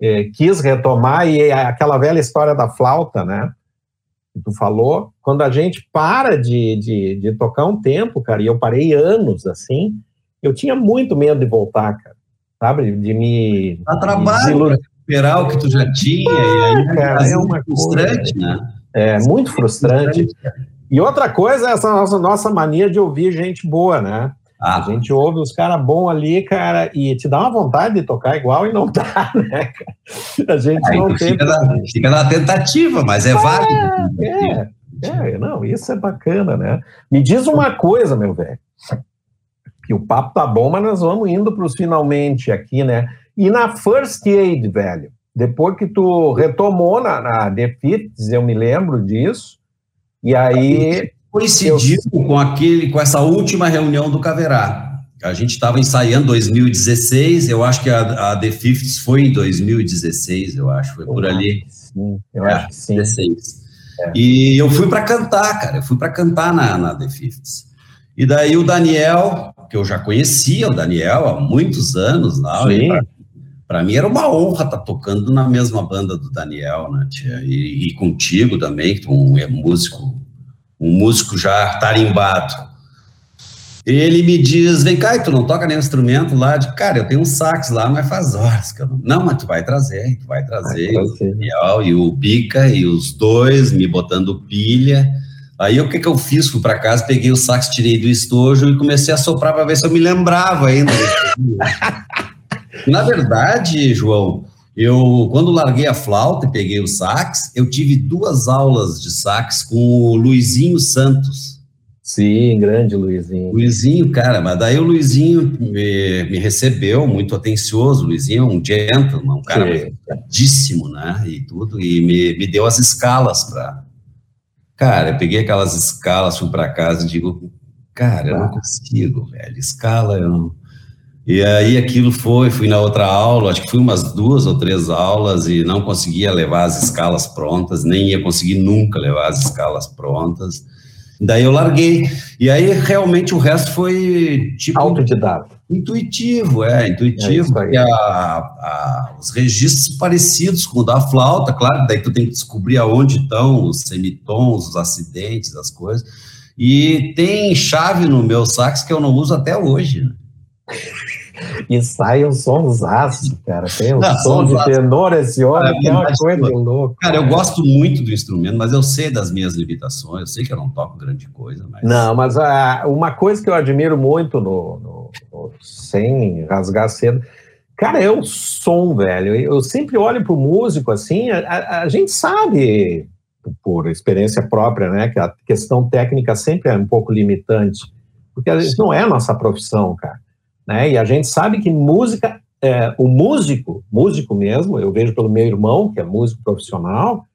eh, quis retomar e é aquela velha história da flauta, né? Que tu falou, quando a gente para de, de, de tocar um tempo, cara, e eu parei anos assim, eu tinha muito medo de voltar, cara sabe? De me. Dá trabalho recuperar o que tu já tinha, e aí cara, é uma frustrante, coisa, né? É muito frustrante. E outra coisa é essa nossa, nossa mania de ouvir gente boa, né? Ah. A gente ouve os caras bons ali, cara, e te dá uma vontade de tocar igual e não dá, né, cara? A gente não tem. Fica na, fica na, tentativa, mas é, é válido. É, é, não, isso é bacana, né? Me diz uma coisa, meu velho. Que o papo tá bom, mas nós vamos indo para os finalmente aqui, né? E na First Aid, velho, depois que tu retomou na, na The Fits, eu me lembro disso, e aí... Coincidiu eu... com, aquele, com essa última reunião do Caverá. A gente estava ensaiando 2016, eu acho que a, a The Fifths foi em 2016, eu acho, foi por ali. Sim, eu é, acho que sim. 16. É. E eu fui para cantar, cara, eu fui para cantar na, na The Fifths. E daí o Daniel, que eu já conhecia o Daniel há muitos anos lá, para mim era uma honra estar tá tocando na mesma banda do Daniel, né, tia? E, e contigo também, que um é músico, um músico já tarimbado. Ele me diz, vem cá, e tu não toca nenhum instrumento lá? De, cara, eu tenho um sax lá, mas faz horas que eu não... Não, mas tu vai trazer, tu vai trazer. Vai trazer. Daniel, e o Bica, e os dois me botando pilha. Aí o que que eu fiz? Fui para casa, peguei o sax, tirei do estojo e comecei a soprar para ver se eu me lembrava ainda. Na verdade, João, eu quando larguei a flauta e peguei o sax, eu tive duas aulas de sax com o Luizinho Santos. Sim, grande Luizinho. Luizinho, cara, mas daí o Luizinho me, me recebeu muito atencioso. O Luizinho é um gentleman, um cara educadíssimo, né? E tudo, e me, me deu as escalas para. Cara, eu peguei aquelas escalas, fui para casa e digo, cara, eu não consigo, velho. Escala, eu não. E aí aquilo foi, fui na outra aula, acho que fui umas duas ou três aulas e não conseguia levar as escalas prontas, nem ia conseguir nunca levar as escalas prontas. Daí eu larguei. E aí realmente o resto foi tipo. Autodidata. Intuitivo, é, intuitivo. É a, a, os registros parecidos com o da flauta, claro, daí tu tem que descobrir aonde estão os semitons, os acidentes, as coisas. E tem chave no meu sax que eu não uso até hoje. Né? E sai um sonsaço, cara. Tem um não, som de tenor esse homem que é uma coisa de louco. Cara, eu gosto muito do instrumento, mas eu sei das minhas limitações, eu sei que eu não toco grande coisa, mas... Não, mas uh, uma coisa que eu admiro muito no, no, no sem rasgar cedo, cara, é o som, velho. Eu sempre olho pro músico assim, a, a, a gente sabe por experiência própria, né, que a questão técnica sempre é um pouco limitante, porque não é a nossa profissão, cara né? E a gente sabe que música, é, o músico, músico mesmo, eu vejo pelo meu irmão, que é músico profissional,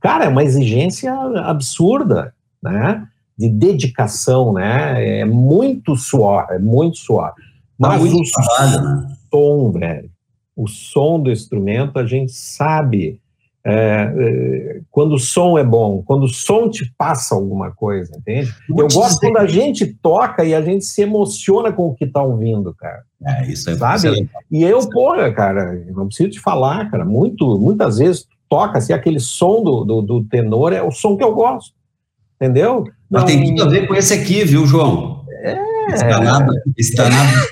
cara, é uma exigência absurda, né? De dedicação, né? É muito suor, é muito suor. Mas muito o trabalho, né? som, velho, o som do instrumento, a gente sabe é, é, quando o som é bom, quando o som te passa alguma coisa, entende? Eu gosto quando a gente toca e a gente se emociona com o que está ouvindo, cara. É, isso é Sabe? E eu, porra, cara, não preciso te falar, cara, muito, muitas vezes toca assim, aquele som do, do, do tenor é o som que eu gosto, entendeu? Mas não, tem tudo a ver com esse aqui, viu, João? É, Está nada, está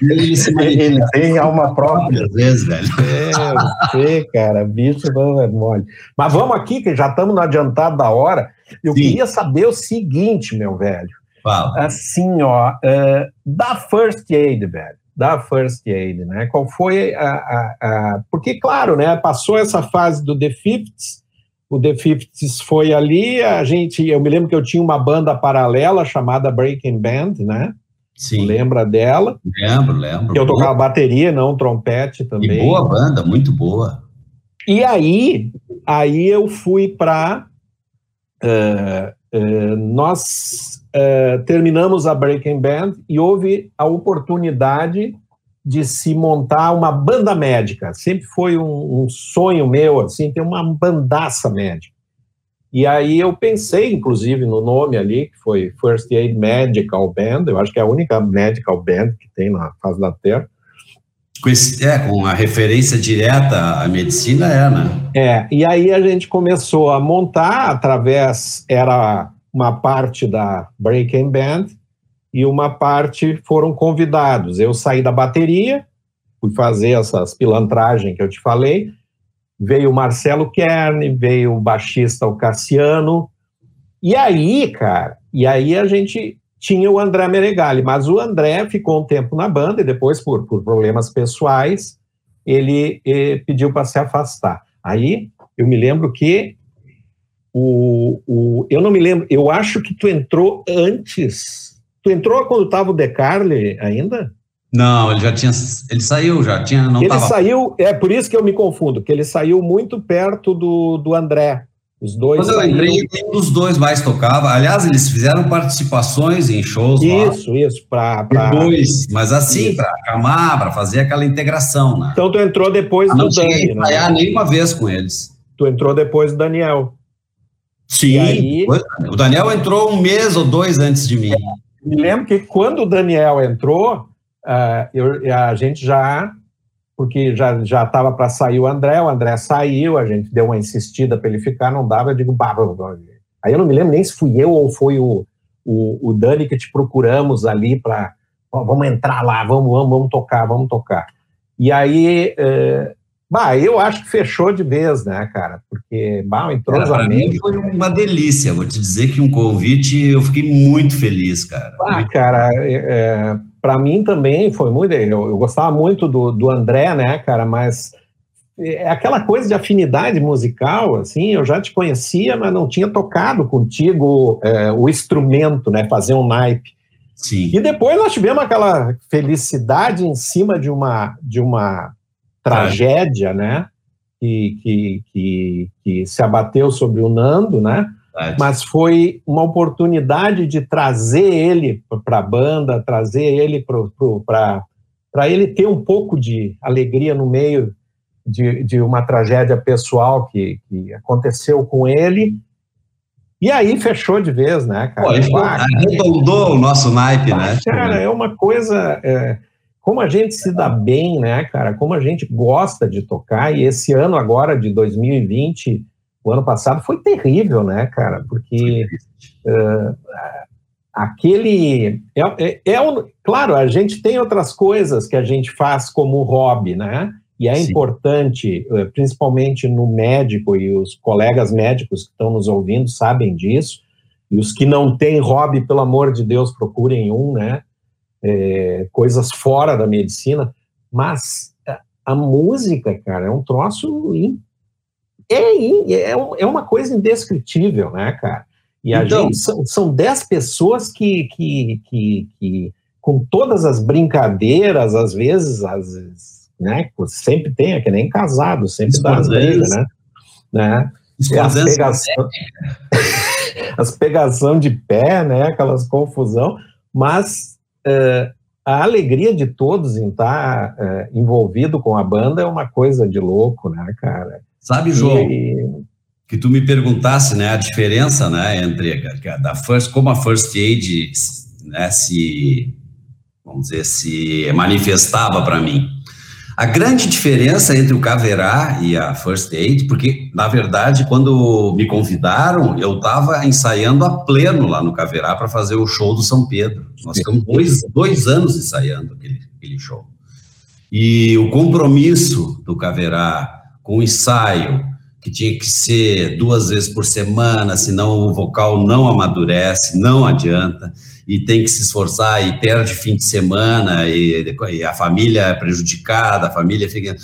ele se Ele tem alma própria. Às vezes, velho. É, eu sei, cara, bicho não é mole. Mas vamos aqui, que já estamos no adiantado da hora. Eu Sim. queria saber o seguinte, meu velho. Fala. Assim, ó, uh, da First Aid, velho. Da First Aid, né? Qual foi a, a, a, Porque, claro, né? Passou essa fase do The Fifths, o The Fifths foi ali, a gente, eu me lembro que eu tinha uma banda paralela chamada Breaking Band, né? Sim. Lembra dela? Lembro, lembro. Eu tocava boa. bateria, não trompete também. E boa banda, muito boa. E aí, aí eu fui para uh, eh, uh, eh, nós uh, terminamos a Breaking Band e houve a oportunidade de se montar uma banda médica. Sempre foi um, um sonho meu, assim, ter uma bandaça médica. E aí eu pensei, inclusive, no nome ali, que foi First Aid Medical Band, eu acho que é a única medical band que tem na face da Terra. Com, esse, é, com a referência direta à medicina, é, né? É, e aí a gente começou a montar, através, era uma parte da Breaking Band, e uma parte foram convidados. Eu saí da bateria, fui fazer essas pilantragens que eu te falei, veio o Marcelo Kern, veio o baixista o Cassiano, e aí, cara, e aí a gente tinha o André Meregali, mas o André ficou um tempo na banda e depois, por, por problemas pessoais, ele eh, pediu para se afastar. Aí eu me lembro que o, o, eu não me lembro, eu acho que tu entrou antes. Tu entrou quando estava o Decarle ainda? Não, ele já tinha. Ele saiu, já tinha. Não ele tava... saiu, é por isso que eu me confundo, que ele saiu muito perto do, do André. Os dois. Quando eu entrei, nenhum dos dois mais tocava. Aliás, eles fizeram participações em shows isso, lá. Isso, para. Dois, mas assim, para acalmar, para fazer aquela integração, né? Então tu entrou depois do não Dani, não né? nenhuma vez com eles. Tu entrou depois do Daniel. Sim, aí... o Daniel entrou um mês ou dois antes de mim. Me lembro que quando o Daniel entrou, uh, eu, a gente já, porque já já estava para sair o André, o André saiu, a gente deu uma insistida para ele ficar, não dava, eu digo, bah, aí eu não me lembro nem se fui eu ou foi o, o, o Dani que te procuramos ali para, vamos entrar lá, vamos, vamos, vamos tocar, vamos tocar. E aí, uh, Bah, eu acho que fechou de vez, né, cara? Porque, bah, o entrosamento... foi uma delícia, vou te dizer que um convite, eu fiquei muito feliz, cara. Ah, cara, é, é para mim também foi muito. Eu, eu, gostava muito do, do André, né, cara, mas é aquela coisa de afinidade musical, assim, eu já te conhecia, mas não tinha tocado contigo é, o instrumento, né, fazer um naipe. Sim. E depois nós tivemos aquela felicidade em cima de uma, de uma tragédia, né, que, que, que, que se abateu sobre o Nando, né, Verdade. mas foi uma oportunidade de trazer ele para a banda, trazer ele para ele ter um pouco de alegria no meio de, de uma tragédia pessoal que, que aconteceu com ele. E aí fechou de vez, né, cara? Pô, arredondou o nosso naipe, né? Cara, é uma coisa. É, como a gente se dá bem, né, cara? Como a gente gosta de tocar. E esse ano agora, de 2020, o ano passado, foi terrível, né, cara? Porque. Uh, aquele é, é, é um, claro a gente tem outras coisas que a gente faz como hobby né e é Sim. importante, eh, principalmente no médico, e os colegas médicos que estão nos ouvindo sabem disso, e os que não têm hobby, pelo amor de Deus, procurem um, né? É, coisas fora da medicina, mas a música, cara, é um troço. É, é, é uma coisa indescritível, né, cara? E a então, gente são, são dez pessoas que, que, que, que, com todas as brincadeiras, às vezes, às vezes né? Sempre tem, é que nem casado, sempre dá as brigas, né? né? As pegação, as pegação de pé, né? Aquelas confusão, mas é, a alegria de todos em estar é, envolvido com a banda é uma coisa de louco, né, cara? Sabe, João? Que tu me perguntasse, né, a diferença, né, entre da first, como a first aid, né, se, vamos dizer, se manifestava para mim. A grande diferença entre o Caverá e a First Aid, porque, na verdade, quando me convidaram, eu estava ensaiando a pleno lá no Caverá para fazer o show do São Pedro. Nós ficamos dois, dois anos ensaiando aquele, aquele show. E o compromisso do Caverá com o ensaio, que tinha que ser duas vezes por semana, senão o vocal não amadurece, não adianta e tem que se esforçar e perde fim de semana e, e a família é prejudicada, a família fica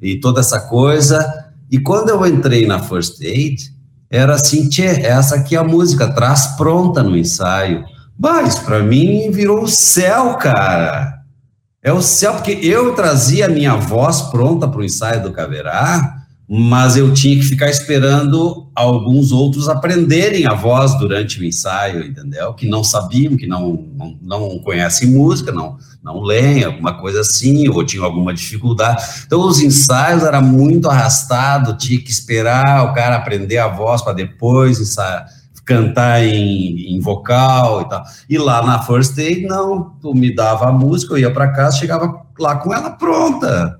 e toda essa coisa. E quando eu entrei na First Aid, era assim, tchê, essa aqui é a música, traz pronta no ensaio. Mas para mim virou o céu, cara. É o céu, porque eu trazia a minha voz pronta para o ensaio do Caverá, mas eu tinha que ficar esperando alguns outros aprenderem a voz durante o ensaio, entendeu? Que não sabiam, que não, não, não conhecem música, não, não leem, alguma coisa assim, ou tinham alguma dificuldade. Então, os ensaios era muito arrastado, tinha que esperar o cara aprender a voz para depois ensaiar, cantar em, em, vocal e tal. E lá na First Aid, não, tu me dava a música, eu ia para casa, chegava lá com ela pronta.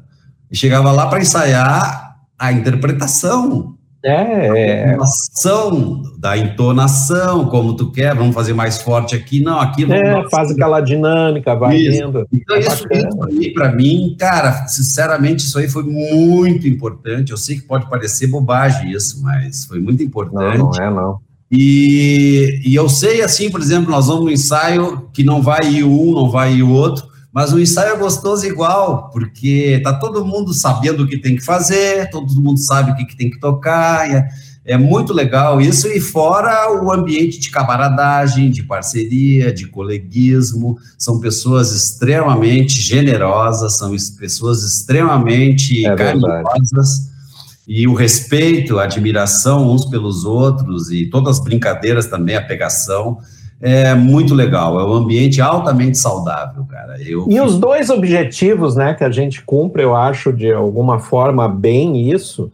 E chegava lá para ensaiar a interpretação. É, é. A da entonação, como tu quer, vamos fazer mais forte aqui, não, aqui não. É, faz aquela dinâmica, vai isso. indo. Então, é isso, isso aí, para mim, cara, sinceramente, isso aí foi muito importante. Eu sei que pode parecer bobagem isso, mas foi muito importante. Não, não é, não. E, e eu sei, assim, por exemplo, nós vamos no ensaio que não vai ir um, não vai ir o outro, mas o ensaio é gostoso igual, porque tá todo mundo sabendo o que tem que fazer, todo mundo sabe o que, que tem que tocar, é, é muito legal isso, e fora o ambiente de camaradagem, de parceria, de coleguismo, são pessoas extremamente generosas, são pessoas extremamente é carinhosas, e o respeito, a admiração uns pelos outros, e todas as brincadeiras também, a pegação, é muito legal, é um ambiente altamente saudável, cara. Eu... E os dois objetivos, né, que a gente cumpre, eu acho, de alguma forma, bem isso,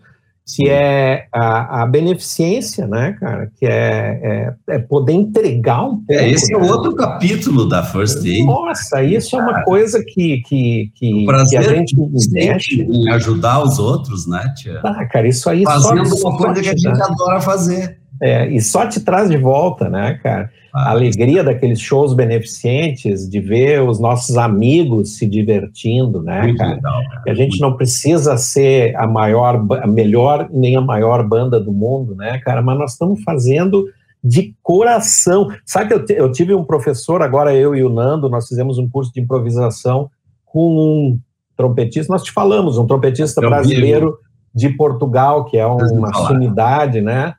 que é a, a, beneficência, né, cara, que é, é, é, poder entregar um pouco. É, esse é outro capítulo da First Aid. Nossa, isso cara, é uma coisa que, que, que, que a gente mexe. Em ajudar os outros, né, tia? Ah, cara, isso aí Fazendo só, uma coisa que a gente né? adora fazer. É, e só te traz de volta, né, cara? A alegria daqueles shows beneficentes, de ver os nossos amigos se divertindo, né, Muito cara? Legal, cara. a gente não precisa ser a maior, a melhor nem a maior banda do mundo, né, cara? Mas nós estamos fazendo de coração. Sabe que eu, eu tive um professor, agora eu e o Nando, nós fizemos um curso de improvisação com um trompetista, nós te falamos, um trompetista brasileiro de Portugal, que é uma sumidade, né,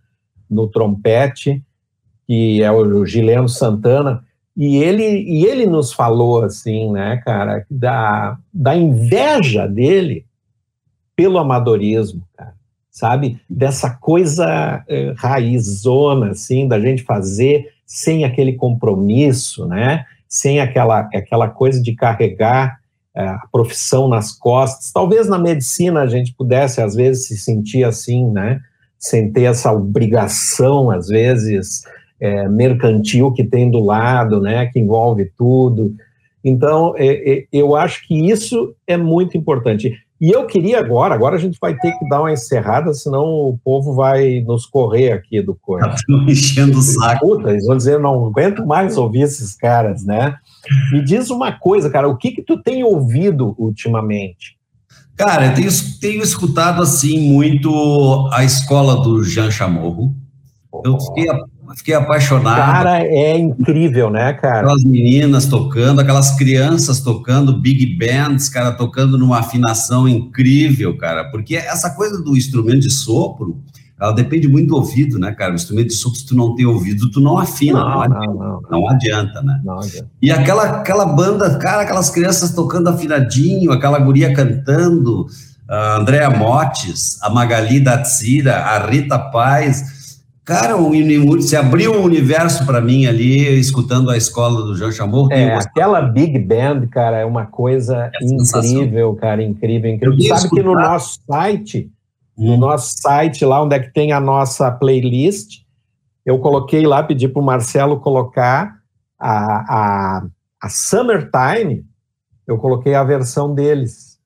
no trompete, que é o Gileno Santana, e ele, e ele nos falou assim, né, cara, da, da inveja dele pelo amadorismo, cara, sabe? Dessa coisa eh, raizona, assim, da gente fazer sem aquele compromisso, né? Sem aquela, aquela coisa de carregar eh, a profissão nas costas. Talvez na medicina a gente pudesse, às vezes, se sentir assim, né? Sem ter essa obrigação, às vezes, é, mercantil que tem do lado, né, que envolve tudo. Então, é, é, eu acho que isso é muito importante. E eu queria agora, agora a gente vai ter que dar uma encerrada, senão o povo vai nos correr aqui do corpo. Estão enchendo o saco. Puta, eles vão dizer, não aguento mais ouvir esses caras, né? Me diz uma coisa, cara, o que que tu tem ouvido ultimamente? Cara, eu tenho, tenho escutado, assim, muito a escola do Jean Chamorro. Eu fiquei fiquei apaixonado. Cara, é incrível, né, cara? Aquelas meninas tocando, aquelas crianças tocando, big bands, cara, tocando numa afinação incrível, cara, porque essa coisa do instrumento de sopro, ela depende muito do ouvido, né, cara? O instrumento de sopro, se tu não tem ouvido, tu não afina, não, não, adianta, não, não, adianta, né? Não adianta. E aquela, aquela banda, cara, aquelas crianças tocando afinadinho, aquela guria cantando, a Andrea Motes, a Magali Datsira, a Rita Paz, Cara, o, se abriu um universo para mim ali, escutando a escola do Jean Chamor. É, aquela Big Band, cara, é uma coisa é incrível, cara, incrível, incrível. Sabe escutar... que no nosso site, hum. no nosso site, lá onde é que tem a nossa playlist, eu coloquei lá, pedi para o Marcelo colocar a, a, a Summertime, eu coloquei a versão deles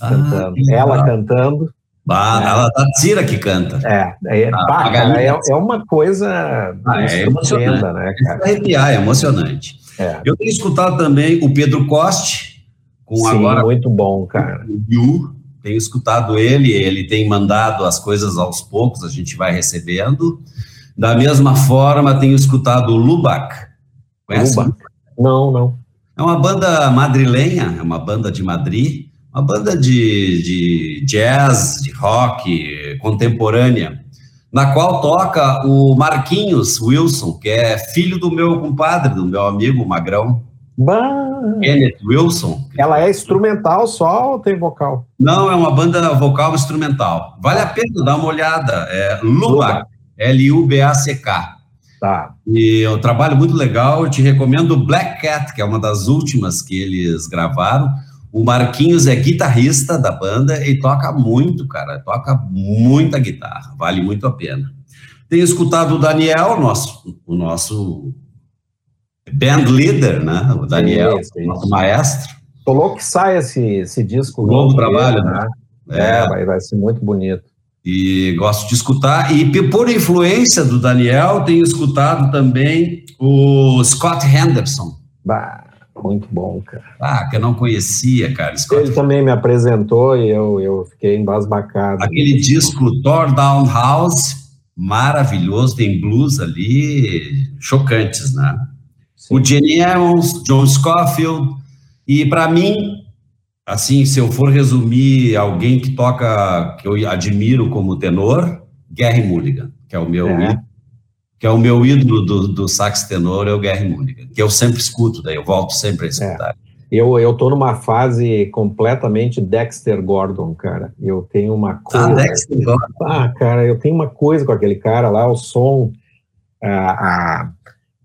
ah, cantando. Ela cantando Bah, é. Ela tá Cira que canta. É, é, ah, bah, cara, é, é, uma coisa ah, é emocionante, né, cara? É arrepiar, é emocionante. É. Eu tenho escutado também o Pedro Coste, com Sim, agora. muito bom, cara. O Yu, tenho escutado ele, ele tem mandado as coisas aos poucos, a gente vai recebendo. Da mesma forma, tenho escutado o Lubac. Conhece? Lubac? Não, não. É uma banda madrilenha, é uma banda de Madrid uma banda de, de jazz, de rock contemporânea, na qual toca o Marquinhos Wilson, que é filho do meu compadre, do meu amigo Magrão. Bah. Kenneth Wilson. Ela é instrumental só ou tem vocal? Não, é uma banda vocal instrumental. Vale a pena dar uma olhada. É Lubac, L-U-B-A-C-K. Tá. E é um trabalho muito legal. Eu te recomendo Black Cat, que é uma das últimas que eles gravaram. O Marquinhos é guitarrista da banda e toca muito, cara, toca muita guitarra, vale muito a pena. Tenho escutado o Daniel, nosso, o nosso band leader, né? O Daniel, nosso maestro. Tô louco que sai esse, esse disco. Novo trabalho, né? né? É, vai, vai ser muito bonito. E gosto de escutar. E por influência do Daniel, tenho escutado também o Scott Henderson. Bah. Muito bom, cara. Ah, que eu não conhecia, cara. Scott Ele também me apresentou e eu, eu fiquei embasbacado. Aquele disco Tore Down House, maravilhoso, tem blues ali, chocantes, né? Sim. O Jenny Evans, John Scofield, e para mim, assim, se eu for resumir alguém que toca, que eu admiro como tenor, Gary Mulligan, que é o meu é que é o meu ídolo do, do sax tenor, é o Gary Mulligan, que eu sempre escuto, daí eu volto sempre a escutar. É. Eu, eu tô numa fase completamente Dexter Gordon, cara. Eu tenho uma ah, coisa. Ah, Dexter Gordon. Ah, cara, eu tenho uma coisa com aquele cara lá, o som. Ah,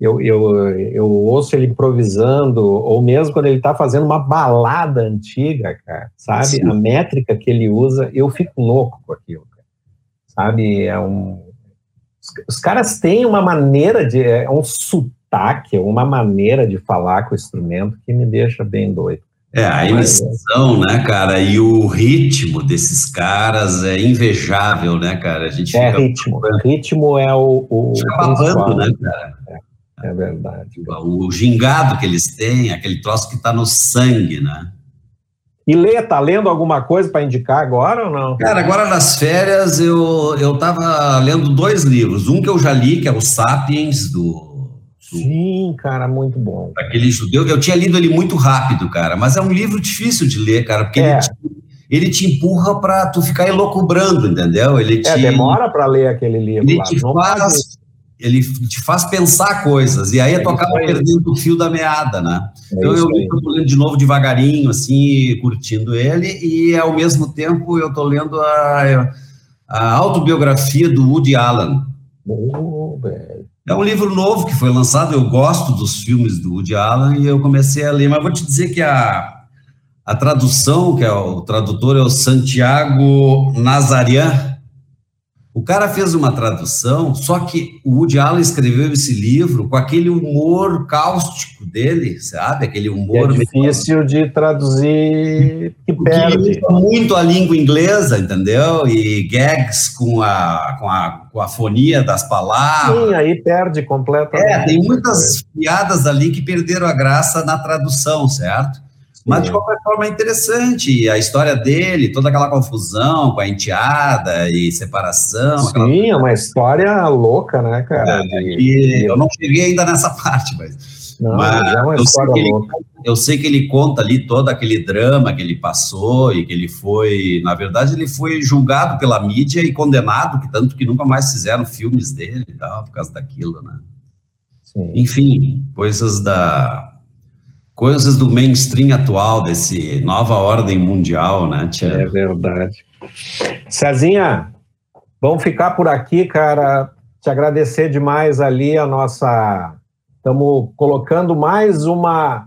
eu, eu, eu ouço ele improvisando, ou mesmo quando ele está fazendo uma balada antiga, cara, sabe? Sim. A métrica que ele usa, eu fico louco com aquilo, cara. sabe? É um, os caras têm uma maneira de. É um sotaque, uma maneira de falar com o instrumento que me deixa bem doido. É, a emissão, né, cara, e o ritmo desses caras é invejável, né, cara? A gente é ritmo. O ritmo é o. o fica babando, né, cara? É, é verdade. O, o gingado que eles têm, aquele troço que está no sangue, né? E Lê, tá lendo alguma coisa para indicar agora ou não? Cara, agora nas férias eu, eu tava lendo dois livros. Um que eu já li, que é o Sapiens, do. do Sim, cara, muito bom. Aquele judeu. Eu tinha lido ele muito rápido, cara, mas é um livro difícil de ler, cara, porque é. ele, ele te empurra para tu ficar elocubrando, entendeu? Ele é, te, é, demora para ler aquele livro. Ele lá. te faz, ele te faz pensar coisas, e aí é tu acaba perdendo o fio da meada, né? É então eu estou lendo de novo devagarinho, assim, curtindo ele, e ao mesmo tempo eu estou lendo a, a autobiografia do Woody Allen. Oh, é um livro novo que foi lançado, eu gosto dos filmes do Woody Allen, e eu comecei a ler, mas vou te dizer que a, a tradução, que é o tradutor é o Santiago Nazarian, o cara fez uma tradução, só que o Woody Allen escreveu esse livro com aquele humor cáustico dele, sabe? Aquele humor. é difícil meio... de traduzir, que perde. muito a língua inglesa, entendeu? E gags com a, com a, com a fonia das palavras. Sim, aí perde completamente. É, tem muitas piadas ali que perderam a graça na tradução, certo? Mas, de qualquer forma, é interessante a história dele, toda aquela confusão com a enteada e separação. Sim, é uma história louca, né, cara? É, de... Eu não cheguei ainda nessa parte, mas. Não, mas é uma história eu louca. Ele, eu sei que ele conta ali todo aquele drama que ele passou e que ele foi. Na verdade, ele foi julgado pela mídia e condenado, que tanto que nunca mais fizeram filmes dele e tal, por causa daquilo, né? Sim. Enfim, coisas da coisas do mainstream atual, desse nova ordem mundial, né, Tia? É verdade. Cezinha, vamos ficar por aqui, cara. Te agradecer demais ali a nossa. Estamos colocando mais uma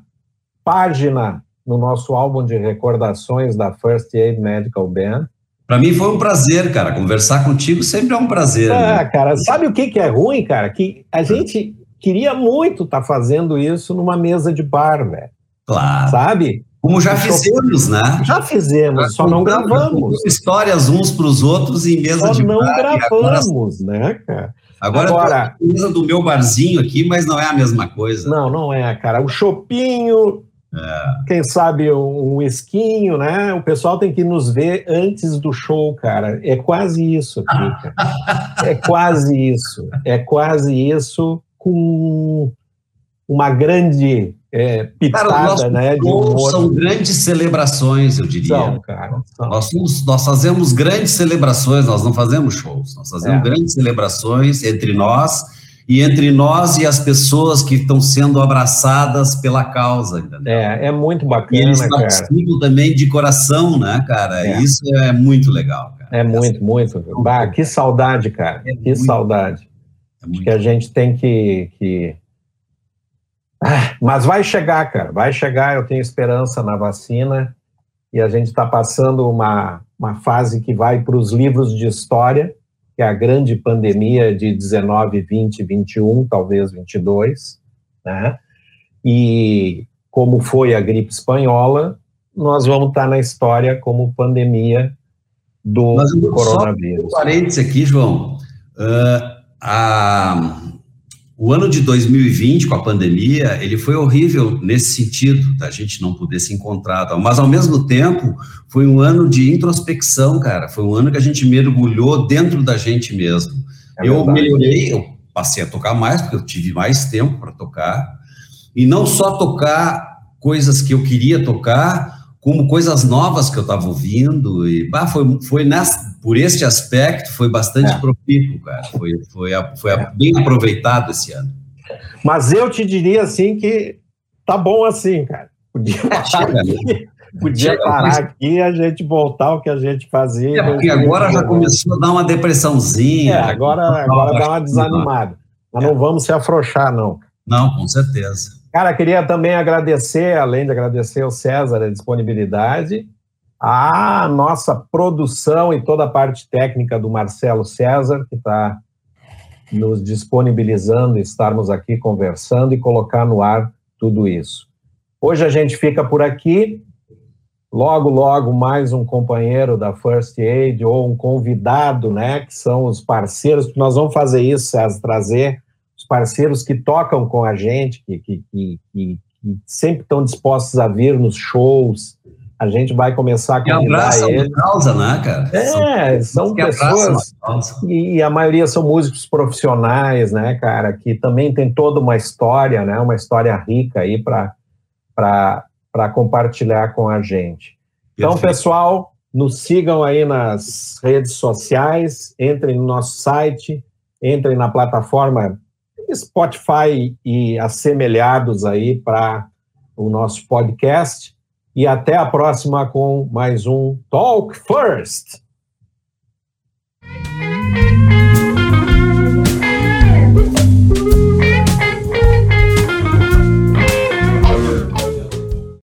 página no nosso álbum de recordações da First Aid Medical Band. Para mim foi um prazer, cara. Conversar contigo sempre é um prazer. Ah, né? cara, sabe o que, que é ruim, cara? Que a gente queria muito estar tá fazendo isso numa mesa de bar, velho. Claro. Sabe? Como já fizemos, né? Já fizemos, só não gravamos. Histórias uns para os outros em mesa só de bar. não gravamos, agora, né, cara? Agora, agora eu mesa do meu barzinho aqui, mas não é a mesma coisa. Não, não é, cara. O chopinho, é. quem sabe um esquinho, né? O pessoal tem que nos ver antes do show, cara. É quase isso aqui, cara. é quase isso. É quase isso com uma grande é, pitada, cara, né, de humor. São grandes celebrações, eu diria. São, cara. São. Nós, somos, nós fazemos grandes celebrações, nós não fazemos shows, nós fazemos é. grandes celebrações entre nós e entre nós e as pessoas que estão sendo abraçadas pela causa, entendeu? É, é muito bacana, e eles participam também de coração, né, cara? É. Isso é muito legal, cara. É muito, muito. Bah, que saudade, cara. É que saudade. É Acho que a gente tem que, que ah, mas vai chegar, cara, vai chegar. Eu tenho esperança na vacina e a gente está passando uma, uma fase que vai para os livros de história, que é a grande pandemia de 19, 20, 21, talvez 22, né? E como foi a gripe espanhola, nós vamos estar tá na história como pandemia do Mas, coronavírus. Só um parênteses aqui, João. Uh, a o ano de 2020, com a pandemia, ele foi horrível nesse sentido, da gente não poder se encontrar, mas ao mesmo tempo foi um ano de introspecção, cara. Foi um ano que a gente mergulhou dentro da gente mesmo. É eu melhorei, eu passei a tocar mais, porque eu tive mais tempo para tocar, e não só tocar coisas que eu queria tocar, como coisas novas que eu estava ouvindo, e bah, foi, foi nessa, por este aspecto, foi bastante é. profícuo, cara. Foi, foi, foi é. bem aproveitado esse ano. Mas eu te diria assim que tá bom assim, cara. Podia é, parar aqui, podia Chega, parar aqui e a gente voltar ao que a gente fazia. É, porque agora já começou a dar uma depressãozinha. É, agora, agora dá uma desanimada. Mas não vamos se afrouxar, não. Não, com certeza. Cara, queria também agradecer, além de agradecer ao César a disponibilidade, a nossa produção e toda a parte técnica do Marcelo César, que está nos disponibilizando estarmos aqui conversando e colocar no ar tudo isso. Hoje a gente fica por aqui. Logo, logo, mais um companheiro da First Aid ou um convidado, né? Que são os parceiros. Nós vamos fazer isso, César, trazer os parceiros que tocam com a gente, que, que, que, que sempre estão dispostos a vir nos shows. A gente vai começar a convidar e eles. causa, né, cara? É, são, são pessoas e, e a maioria são músicos profissionais, né, cara, que também tem toda uma história, né, uma história rica aí para para compartilhar com a gente. Então, pessoal, Nos sigam aí nas redes sociais, entrem no nosso site, entrem na plataforma Spotify e assemelhados aí para o nosso podcast. E até a próxima com mais um Talk First.